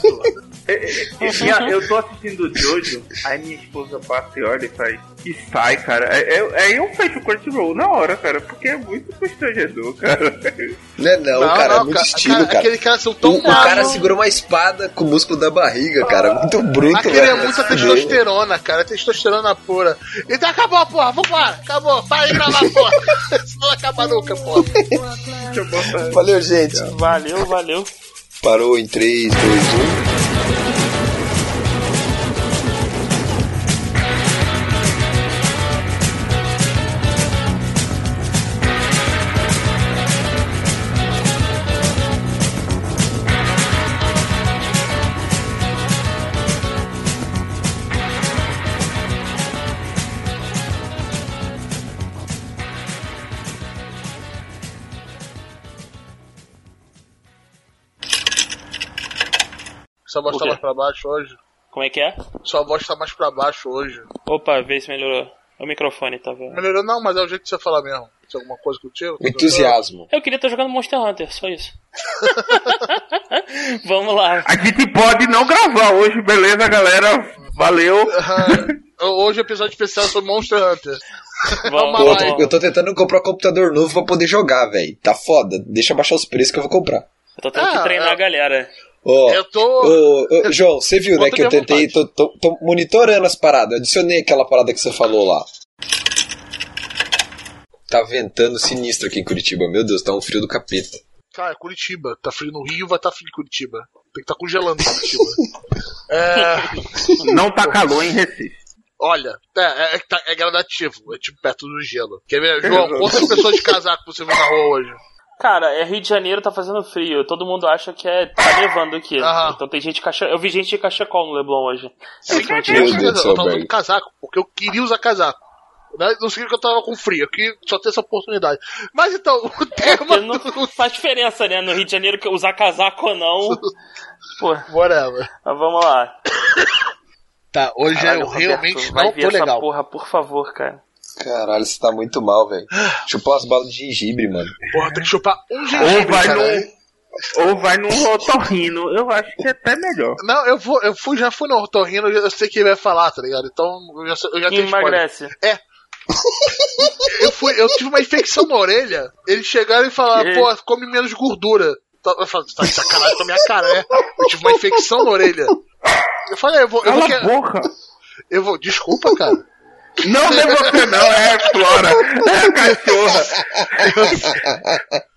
Eu tô assistindo o Jojo, aí minha esposa passa e olha e faz. E sai, cara. É, é, aí eu fecho o Crunchyroll na hora, cara, porque é muito constrangedor, cara. Não é não, cara, é muito ca- estilo, cara, cara. Aquele cara são O, tão o cara magro. segurou uma espada com o músculo da barriga, cara. Muito bruto, Aquele velho. é muita testosterona, cara. Testosterona pura. Então acabou, porra. Vambora. Acabou. Para de gravar, porra. Isso não acaba nunca, porra. Valeu, gente. Valeu, valeu. Parou em um. 3, 2, 1. Sua voz tá mais pra baixo hoje. Como é que é? Sua voz tá mais pra baixo hoje. Opa, vê se melhorou. O microfone tá vendo. Melhorou não, mas é o jeito de você falar mesmo. Se alguma coisa contigo. Entusiasmo. Eu queria estar jogando Monster Hunter, só isso. Vamos lá. A gente pode não gravar hoje, beleza, galera? Valeu. Hoje é episódio especial sobre Monster Hunter. Vamos, Pô, Vai. eu tô- tentando comprar um computador novo pra poder jogar, velho. Tá foda. Deixa eu baixar os preços que eu vou comprar. Eu tô tendo que Ah, treinar é. a galera. Ó, Eu tô. ô, ô, João, você viu, né, que eu tentei, tô, tô- tô monitorando as paradas. Eu adicionei aquela parada que você falou lá. tá ventando sinistro aqui em Curitiba. Meu Deus, tá um frio do capeta. Cara, Curitiba. Tá frio no Rio, vai estar tá frio em Curitiba. Tem que estar tá congelando em Curitiba. é... Não tá calor em Recife. Olha, é, é, tá- é gradativo, é tipo perto do gelo. Quer ver, João, quantas pessoas de casaco você viu na rua hoje? Cara, é Rio de Janeiro, tá fazendo frio. Todo mundo acha que é tá nevando aqui. Aham. Então tem gente de cacha... Eu vi gente de cachecol no Leblon hoje. É Sim, do certeza, céu, eu tava usando casaco, porque eu queria usar casaco. Não significa que eu tava com frio, aqui só tem essa oportunidade. Mas então, o tema Porque não do... faz diferença, né? No Rio de Janeiro, que usar casaco ou não. Pô, Whatever. mas vamos lá. Tá, hoje Caralho, eu Roberto, realmente vai não tô essa legal. porra, por favor, cara. Caralho, você tá muito mal, velho. Chupar umas balas de gengibre, mano. Porra, tem que chupar um Ou gengibre, vai cara. num. Ou vai num otorrino. Eu acho que é até melhor. Não, eu vou, eu fui, já fui no otorrino, eu sei que ele vai falar, tá ligado? Então, eu já, eu já Que tenho spoiler. emagrece. Eu fui, eu tive uma infecção na orelha, eles chegaram e falaram, pô, come menos gordura. Tá- Eu falei, tá de sacanagem com a minha cara, né? Eu tive uma infecção na orelha. Eu falei, eu vou, eu vou, a que- boca. eu vou, desculpa, cara. Não, é você não, é Flora. É a cachorra.